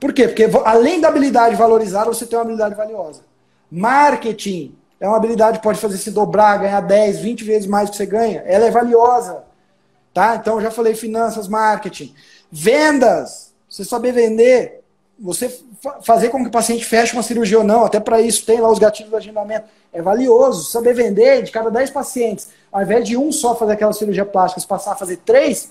Por quê? Porque além da habilidade valorizada, você tem uma habilidade valiosa. Marketing é uma habilidade que pode fazer se dobrar, ganhar 10, 20 vezes mais do que você ganha. Ela é valiosa. Tá? Então, eu já falei finanças, marketing. Vendas. Você saber vender. Você fazer com que o paciente feche uma cirurgia ou não. Até para isso tem lá os gatilhos do agendamento. É valioso. Saber vender de cada 10 pacientes ao invés de um só fazer aquela cirurgia plástica, se passar a fazer três,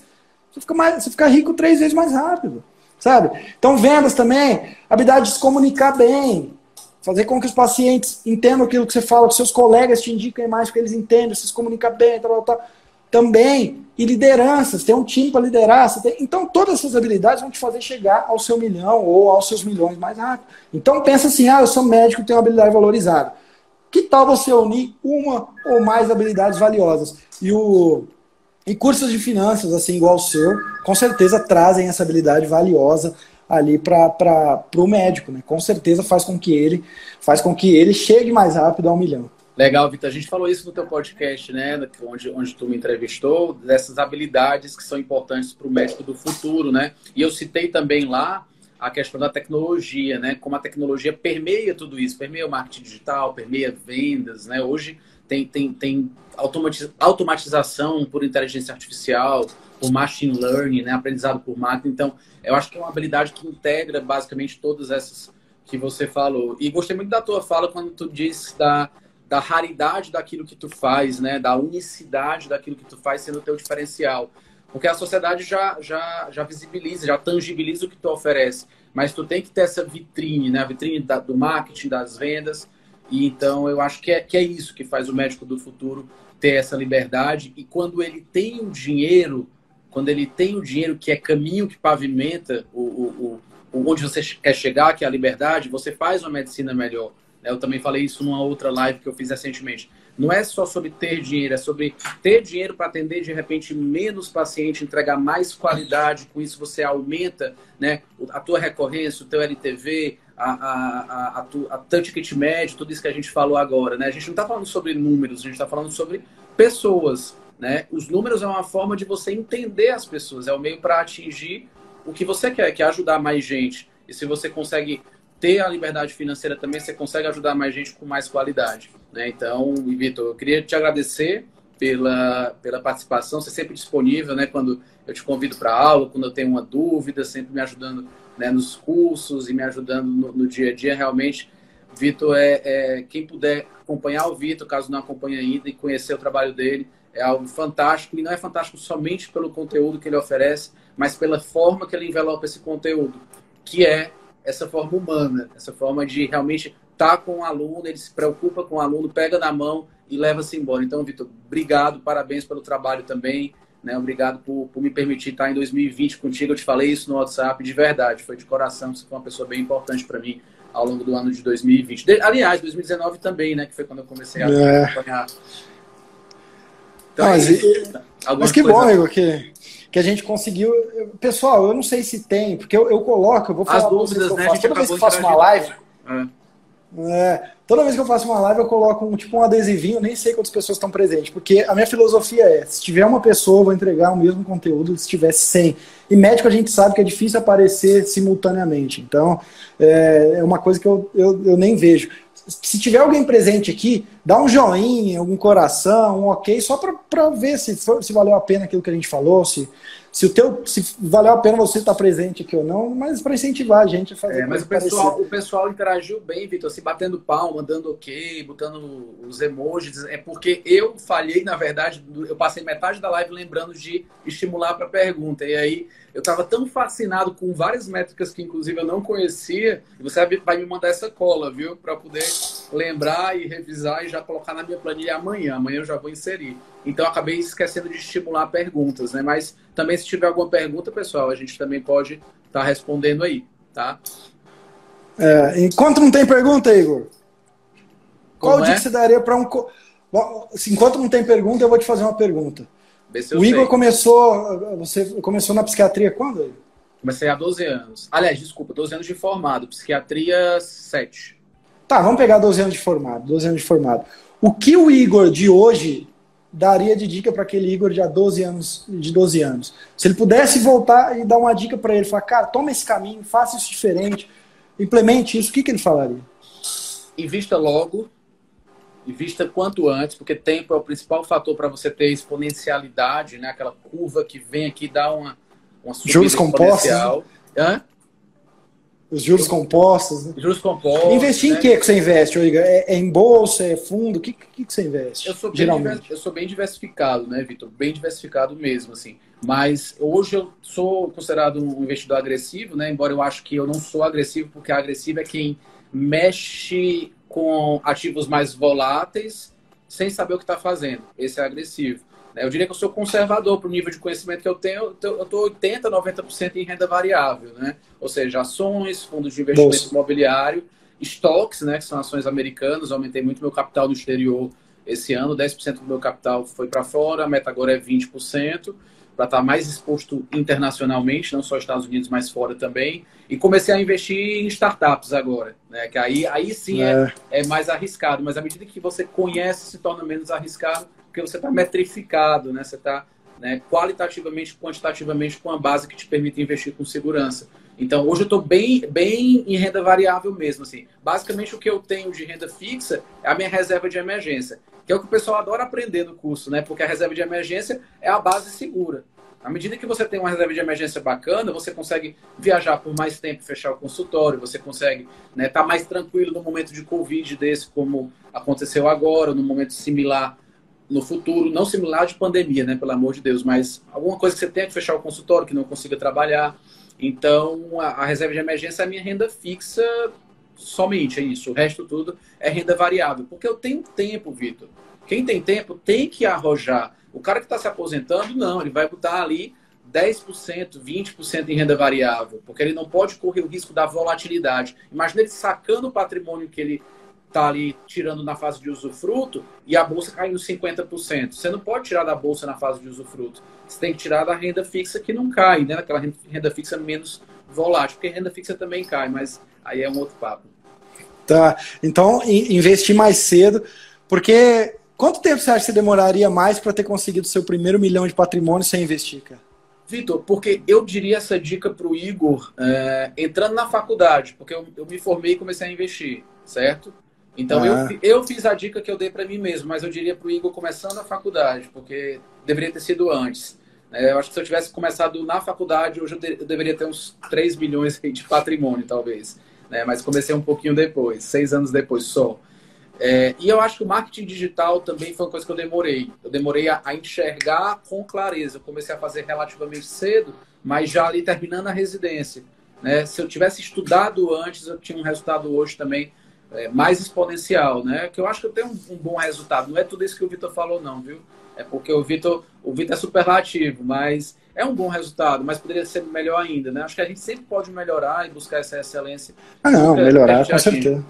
você fica, mais, você fica rico três vezes mais rápido. Sabe? Então, vendas também, habilidade de se comunicar bem, fazer com que os pacientes entendam aquilo que você fala, que seus colegas te indiquem mais, porque eles entendem, você se bem, tal, tal, tal. Também, e lideranças, tem um time para liderar. Tem... Então, todas essas habilidades vão te fazer chegar ao seu milhão ou aos seus milhões mais rápido. Então, pensa assim: ah, eu sou médico, tenho uma habilidade valorizada. Que tal você unir uma ou mais habilidades valiosas? E, o, e cursos de finanças, assim, igual o seu, com certeza trazem essa habilidade valiosa ali para o médico, né? Com certeza faz com que ele faz com que ele chegue mais rápido a um milhão. Legal, Vitor. A gente falou isso no teu podcast, né? Onde, onde tu me entrevistou, dessas habilidades que são importantes para o médico do futuro, né? E eu citei também lá a questão da tecnologia, né? Como a tecnologia permeia tudo isso, permeia o marketing digital, permeia vendas, né? Hoje tem, tem, tem automatização por inteligência artificial, por machine learning, né? Aprendizado por máquina. Então, eu acho que é uma habilidade que integra basicamente todas essas que você falou. E gostei muito da tua fala quando tu disse da, da raridade daquilo que tu faz, né? Da unicidade daquilo que tu faz sendo o teu diferencial. Porque a sociedade já, já, já visibiliza, já tangibiliza o que tu oferece. Mas tu tem que ter essa vitrine, né? A vitrine da, do marketing, das vendas. E então eu acho que é, que é isso que faz o médico do futuro ter essa liberdade. E quando ele tem o dinheiro, quando ele tem o dinheiro que é caminho que pavimenta o, o, o onde você quer chegar, que é a liberdade, você faz uma medicina melhor. Eu também falei isso numa outra live que eu fiz recentemente. não é só sobre ter dinheiro, é sobre ter dinheiro para atender de repente menos paciente, entregar mais qualidade. Com isso você aumenta né, a tua recorrência, o teu LTV, a, a, a, a, a ticket médio, tudo isso que a gente falou agora. Né? A gente não está falando sobre números, a gente está falando sobre pessoas. Né? Os números é uma forma de você entender as pessoas, é o meio para atingir o que você quer, que é ajudar mais gente. E se você consegue ter a liberdade financeira também, você consegue ajudar mais gente com mais qualidade. Né? Então, Vitor, eu queria te agradecer pela, pela participação, você é sempre disponível, né? Quando eu te convido para aula, quando eu tenho uma dúvida, sempre me ajudando né, nos cursos e me ajudando no, no dia a dia. Realmente, Vitor é, é, quem puder acompanhar o Vitor, caso não acompanhe ainda, e conhecer o trabalho dele, é algo fantástico. E não é fantástico somente pelo conteúdo que ele oferece, mas pela forma que ele envelopa esse conteúdo, que é essa forma humana, essa forma de realmente estar tá com o aluno, ele se preocupa com o aluno, pega na mão e leva-se embora. Então, Vitor, obrigado, parabéns pelo trabalho também. Né? Obrigado por, por, me permitir estar em 2020 contigo. Eu te falei isso no WhatsApp, de verdade, foi de coração. Você foi uma pessoa bem importante para mim ao longo do ano de 2020. De, aliás, 2019 também, né? Que foi quando eu comecei a é. acompanhar. Então, mas, é mas que bom, Igor, que, que a gente conseguiu. Pessoal, eu não sei se tem, porque eu, eu coloco, eu vou falar As dúvidas, né? Toda vez que eu faço uma live. É, toda vez que eu faço uma live, eu coloco um, tipo um adesivinho, nem sei quantas pessoas estão presentes, porque a minha filosofia é: se tiver uma pessoa, eu vou entregar o mesmo conteúdo se tiver 100. E médico a gente sabe que é difícil aparecer simultaneamente, então é, é uma coisa que eu, eu, eu nem vejo. Se tiver alguém presente aqui, dá um joinha, algum coração, um ok, só para ver se, se valeu a pena aquilo que a gente falou, se, se o teu se valeu a pena você estar presente aqui ou não, mas para incentivar a gente a fazer. É, mas o pessoal, o pessoal interagiu bem, Vitor, assim, batendo palma, dando ok, botando os emojis. É porque eu falhei, na verdade, eu passei metade da live lembrando de estimular para pergunta. E aí eu estava tão fascinado com várias métricas que, inclusive, eu não conhecia. Você vai me mandar essa cola, viu? Para poder lembrar e revisar e já colocar na minha planilha amanhã. Amanhã eu já vou inserir. Então, eu acabei esquecendo de estimular perguntas, né? Mas também, se tiver alguma pergunta, pessoal, a gente também pode estar tá respondendo aí, tá? É, enquanto não tem pergunta, Igor, Como qual é? dica você daria para um. Enquanto não tem pergunta, eu vou te fazer uma pergunta. O Igor sei. começou. Você começou na psiquiatria quando? Comecei há 12 anos. Aliás, desculpa, 12 anos de formado. Psiquiatria 7. Tá, vamos pegar 12 anos de formado. 12 anos de formado. O que o Igor de hoje daria de dica para aquele Igor de há 12 anos, de 12 anos? Se ele pudesse voltar e dar uma dica para ele, falar, cara, toma esse caminho, faça isso diferente, implemente isso, o que, que ele falaria? Invista logo, invista quanto antes, porque tempo é o principal fator para você ter exponencialidade, né? Aquela curva que vem aqui dá uma, uma subida Juros compostos. Né? Hã? Os juros compostos. Né? Juros compostos. Investir né? em que que você investe, Igor? É, é, em bolsa, é fundo? O que, que, que você investe? Eu sou, bem geralmente? eu sou bem diversificado, né, Vitor? Bem diversificado mesmo, assim. Mas hoje eu sou considerado um investidor agressivo, né? Embora eu acho que eu não sou agressivo, porque agressivo é quem mexe com ativos mais voláteis sem saber o que está fazendo. Esse é agressivo. Eu diria que eu sou conservador para o nível de conhecimento que eu tenho. Eu estou 80%, 90% em renda variável, né? Ou seja, ações, fundos de investimento Bolsa. imobiliário, estoques, né? Que são ações americanas. Eu aumentei muito meu capital no exterior esse ano. 10% do meu capital foi para fora. A meta agora é 20% para estar tá mais exposto internacionalmente, não só Estados Unidos, mas fora também. E comecei a investir em startups agora, né? Que aí, aí sim é. é, é mais arriscado, mas à medida que você conhece, se torna menos arriscado porque você está metrificado, né? Você está né, qualitativamente, quantitativamente com a base que te permite investir com segurança. Então, hoje eu estou bem, bem em renda variável mesmo. Assim. Basicamente, o que eu tenho de renda fixa é a minha reserva de emergência, que é o que o pessoal adora aprender no curso, né? Porque a reserva de emergência é a base segura. À medida que você tem uma reserva de emergência bacana, você consegue viajar por mais tempo, fechar o consultório, você consegue estar né, tá mais tranquilo no momento de Covid desse, como aconteceu agora, no momento similar no futuro, não similar de pandemia, né, pelo amor de Deus, mas alguma coisa que você tenha que fechar o consultório, que não consiga trabalhar. Então, a, a reserva de emergência é a minha renda fixa somente, é isso. O resto tudo é renda variável. Porque eu tenho tempo, Vitor. Quem tem tempo tem que arrojar. O cara que está se aposentando, não, ele vai botar ali 10%, 20% em renda variável, porque ele não pode correr o risco da volatilidade. Imagina ele sacando o patrimônio que ele tá ali tirando na fase de usufruto e a bolsa caindo 50%. Você não pode tirar da bolsa na fase de usufruto. Você tem que tirar da renda fixa que não cai, né? Aquela renda fixa menos volátil, porque renda fixa também cai, mas aí é um outro papo. Tá. Então, investir mais cedo, porque quanto tempo você acha que você demoraria mais para ter conseguido seu primeiro milhão de patrimônio sem investir, cara? Vitor, porque eu diria essa dica para o Igor é, entrando na faculdade, porque eu, eu, me formei e comecei a investir, certo? Então ah. eu, eu fiz a dica que eu dei para mim mesmo, mas eu diria para o Igor começando a faculdade, porque deveria ter sido antes. É, eu acho que se eu tivesse começado na faculdade, hoje eu, de, eu deveria ter uns 3 milhões de patrimônio, talvez. Né? Mas comecei um pouquinho depois, seis anos depois só. É, e eu acho que o marketing digital também foi uma coisa que eu demorei. Eu demorei a, a, enxergar com clareza. Eu comecei a fazer relativamente cedo, mas já ali terminando a residência. Né? Se eu tivesse estudado antes, eu tinha um resultado hoje também é, mais exponencial, né? Que eu acho que eu tenho um, um, bom resultado. Não é tudo isso que o Vitor falou, não, viu? É porque o Vitor, o Vitor é superlativo, mas é um bom resultado, mas poderia ser melhor ainda, né? Acho que a gente sempre pode melhorar e buscar essa excelência. Ah, não, melhorar, com certeza.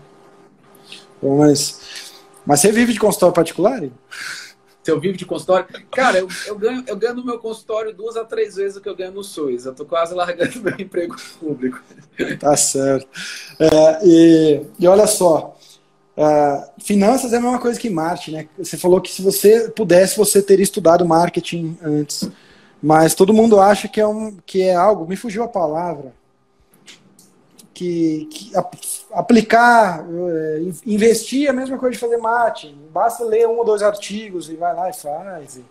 Mas, mas você vive de consultório particular? Se eu vivo de consultório. Cara, eu, eu, ganho, eu ganho no meu consultório duas a três vezes o que eu ganho no SUS. Eu tô quase largando *laughs* meu emprego público. Tá certo. É, e, e olha só, é, finanças é a mesma coisa que marketing, né? Você falou que se você pudesse, você teria estudado marketing antes. Mas todo mundo acha que é, um, que é algo, me fugiu a palavra, que, que aplicar, é, investir é a mesma coisa de fazer mate. Basta ler um ou dois artigos e vai lá e faz. E,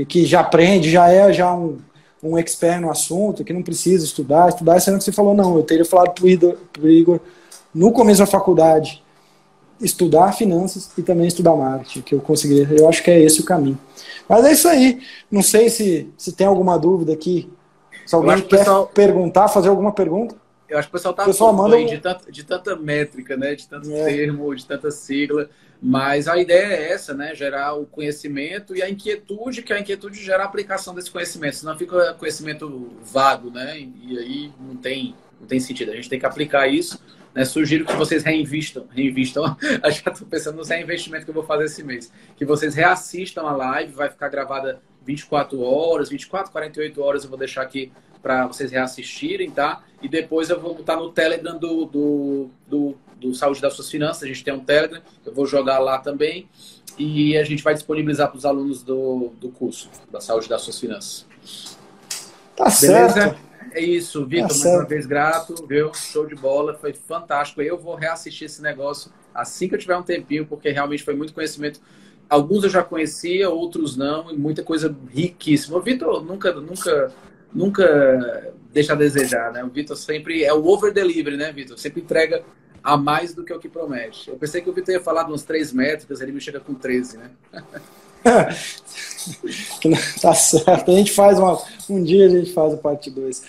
e que já aprende, já é já um, um expert no assunto, que não precisa estudar. Estudar, sendo que você falou, não, eu teria falado para o Igor, Igor no começo da faculdade, estudar finanças e também estudar marketing, que eu consegui. Eu acho que é esse o caminho. Mas é isso aí. Não sei se, se tem alguma dúvida aqui. Se alguém quer pessoal... perguntar, fazer alguma pergunta. Eu acho que o pessoal tá o pessoal manda de, tanta, de tanta métrica, né? De tanto é. termo, de tanta sigla. Mas a ideia é essa, né? Gerar o conhecimento e a inquietude, que a inquietude gera a aplicação desse conhecimento. Senão fica conhecimento vago, né? E aí não tem, não tem sentido. A gente tem que aplicar isso. Né? Sugiro que vocês reinvistam. Reinvistam. *laughs* Acho que estou pensando no reinvestimento que eu vou fazer esse mês. Que vocês reassistam a live, vai ficar gravada 24 horas, 24, 48 horas eu vou deixar aqui para vocês reassistirem, tá? E depois eu vou botar no Telegram do, do, do, do Saúde das Suas Finanças. A gente tem um Telegram, eu vou jogar lá também. E a gente vai disponibilizar para os alunos do, do curso da Saúde das Suas Finanças. Tá Beleza? certo. É isso, Vitor, tá mais certo. uma vez grato, viu? Show de bola, foi fantástico. Eu vou reassistir esse negócio assim que eu tiver um tempinho, porque realmente foi muito conhecimento. Alguns eu já conhecia, outros não, e muita coisa riquíssima. Vitor nunca, nunca nunca deixa a desejar, né? O Vitor sempre é o over delivery, né, Vitor? Sempre entrega a mais do que o que promete. Eu pensei que o Vitor ia falar de uns três métricas, ele me chega com 13, né? *laughs* tá certo. A gente faz uma. Um dia a gente faz a parte 2.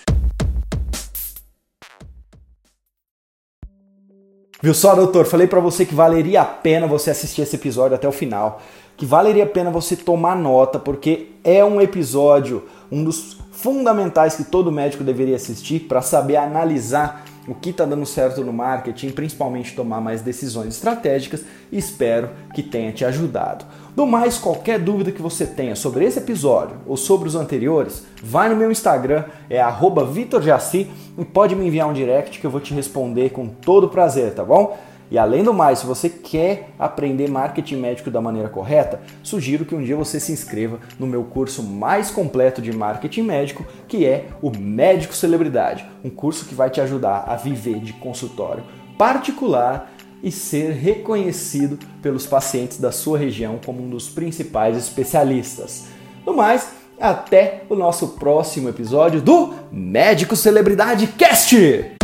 Viu só, doutor? Falei para você que valeria a pena você assistir esse episódio até o final. Que valeria a pena você tomar nota, porque é um episódio, um dos fundamentais que todo médico deveria assistir para saber analisar o que está dando certo no marketing, principalmente tomar mais decisões estratégicas espero que tenha te ajudado. Do mais, qualquer dúvida que você tenha sobre esse episódio ou sobre os anteriores, vai no meu Instagram, é @vitorjaci e pode me enviar um direct que eu vou te responder com todo prazer, tá bom? E além do mais, se você quer aprender marketing médico da maneira correta, sugiro que um dia você se inscreva no meu curso mais completo de marketing médico, que é o Médico Celebridade, um curso que vai te ajudar a viver de consultório particular e ser reconhecido pelos pacientes da sua região como um dos principais especialistas. No mais, até o nosso próximo episódio do Médico Celebridade Cast!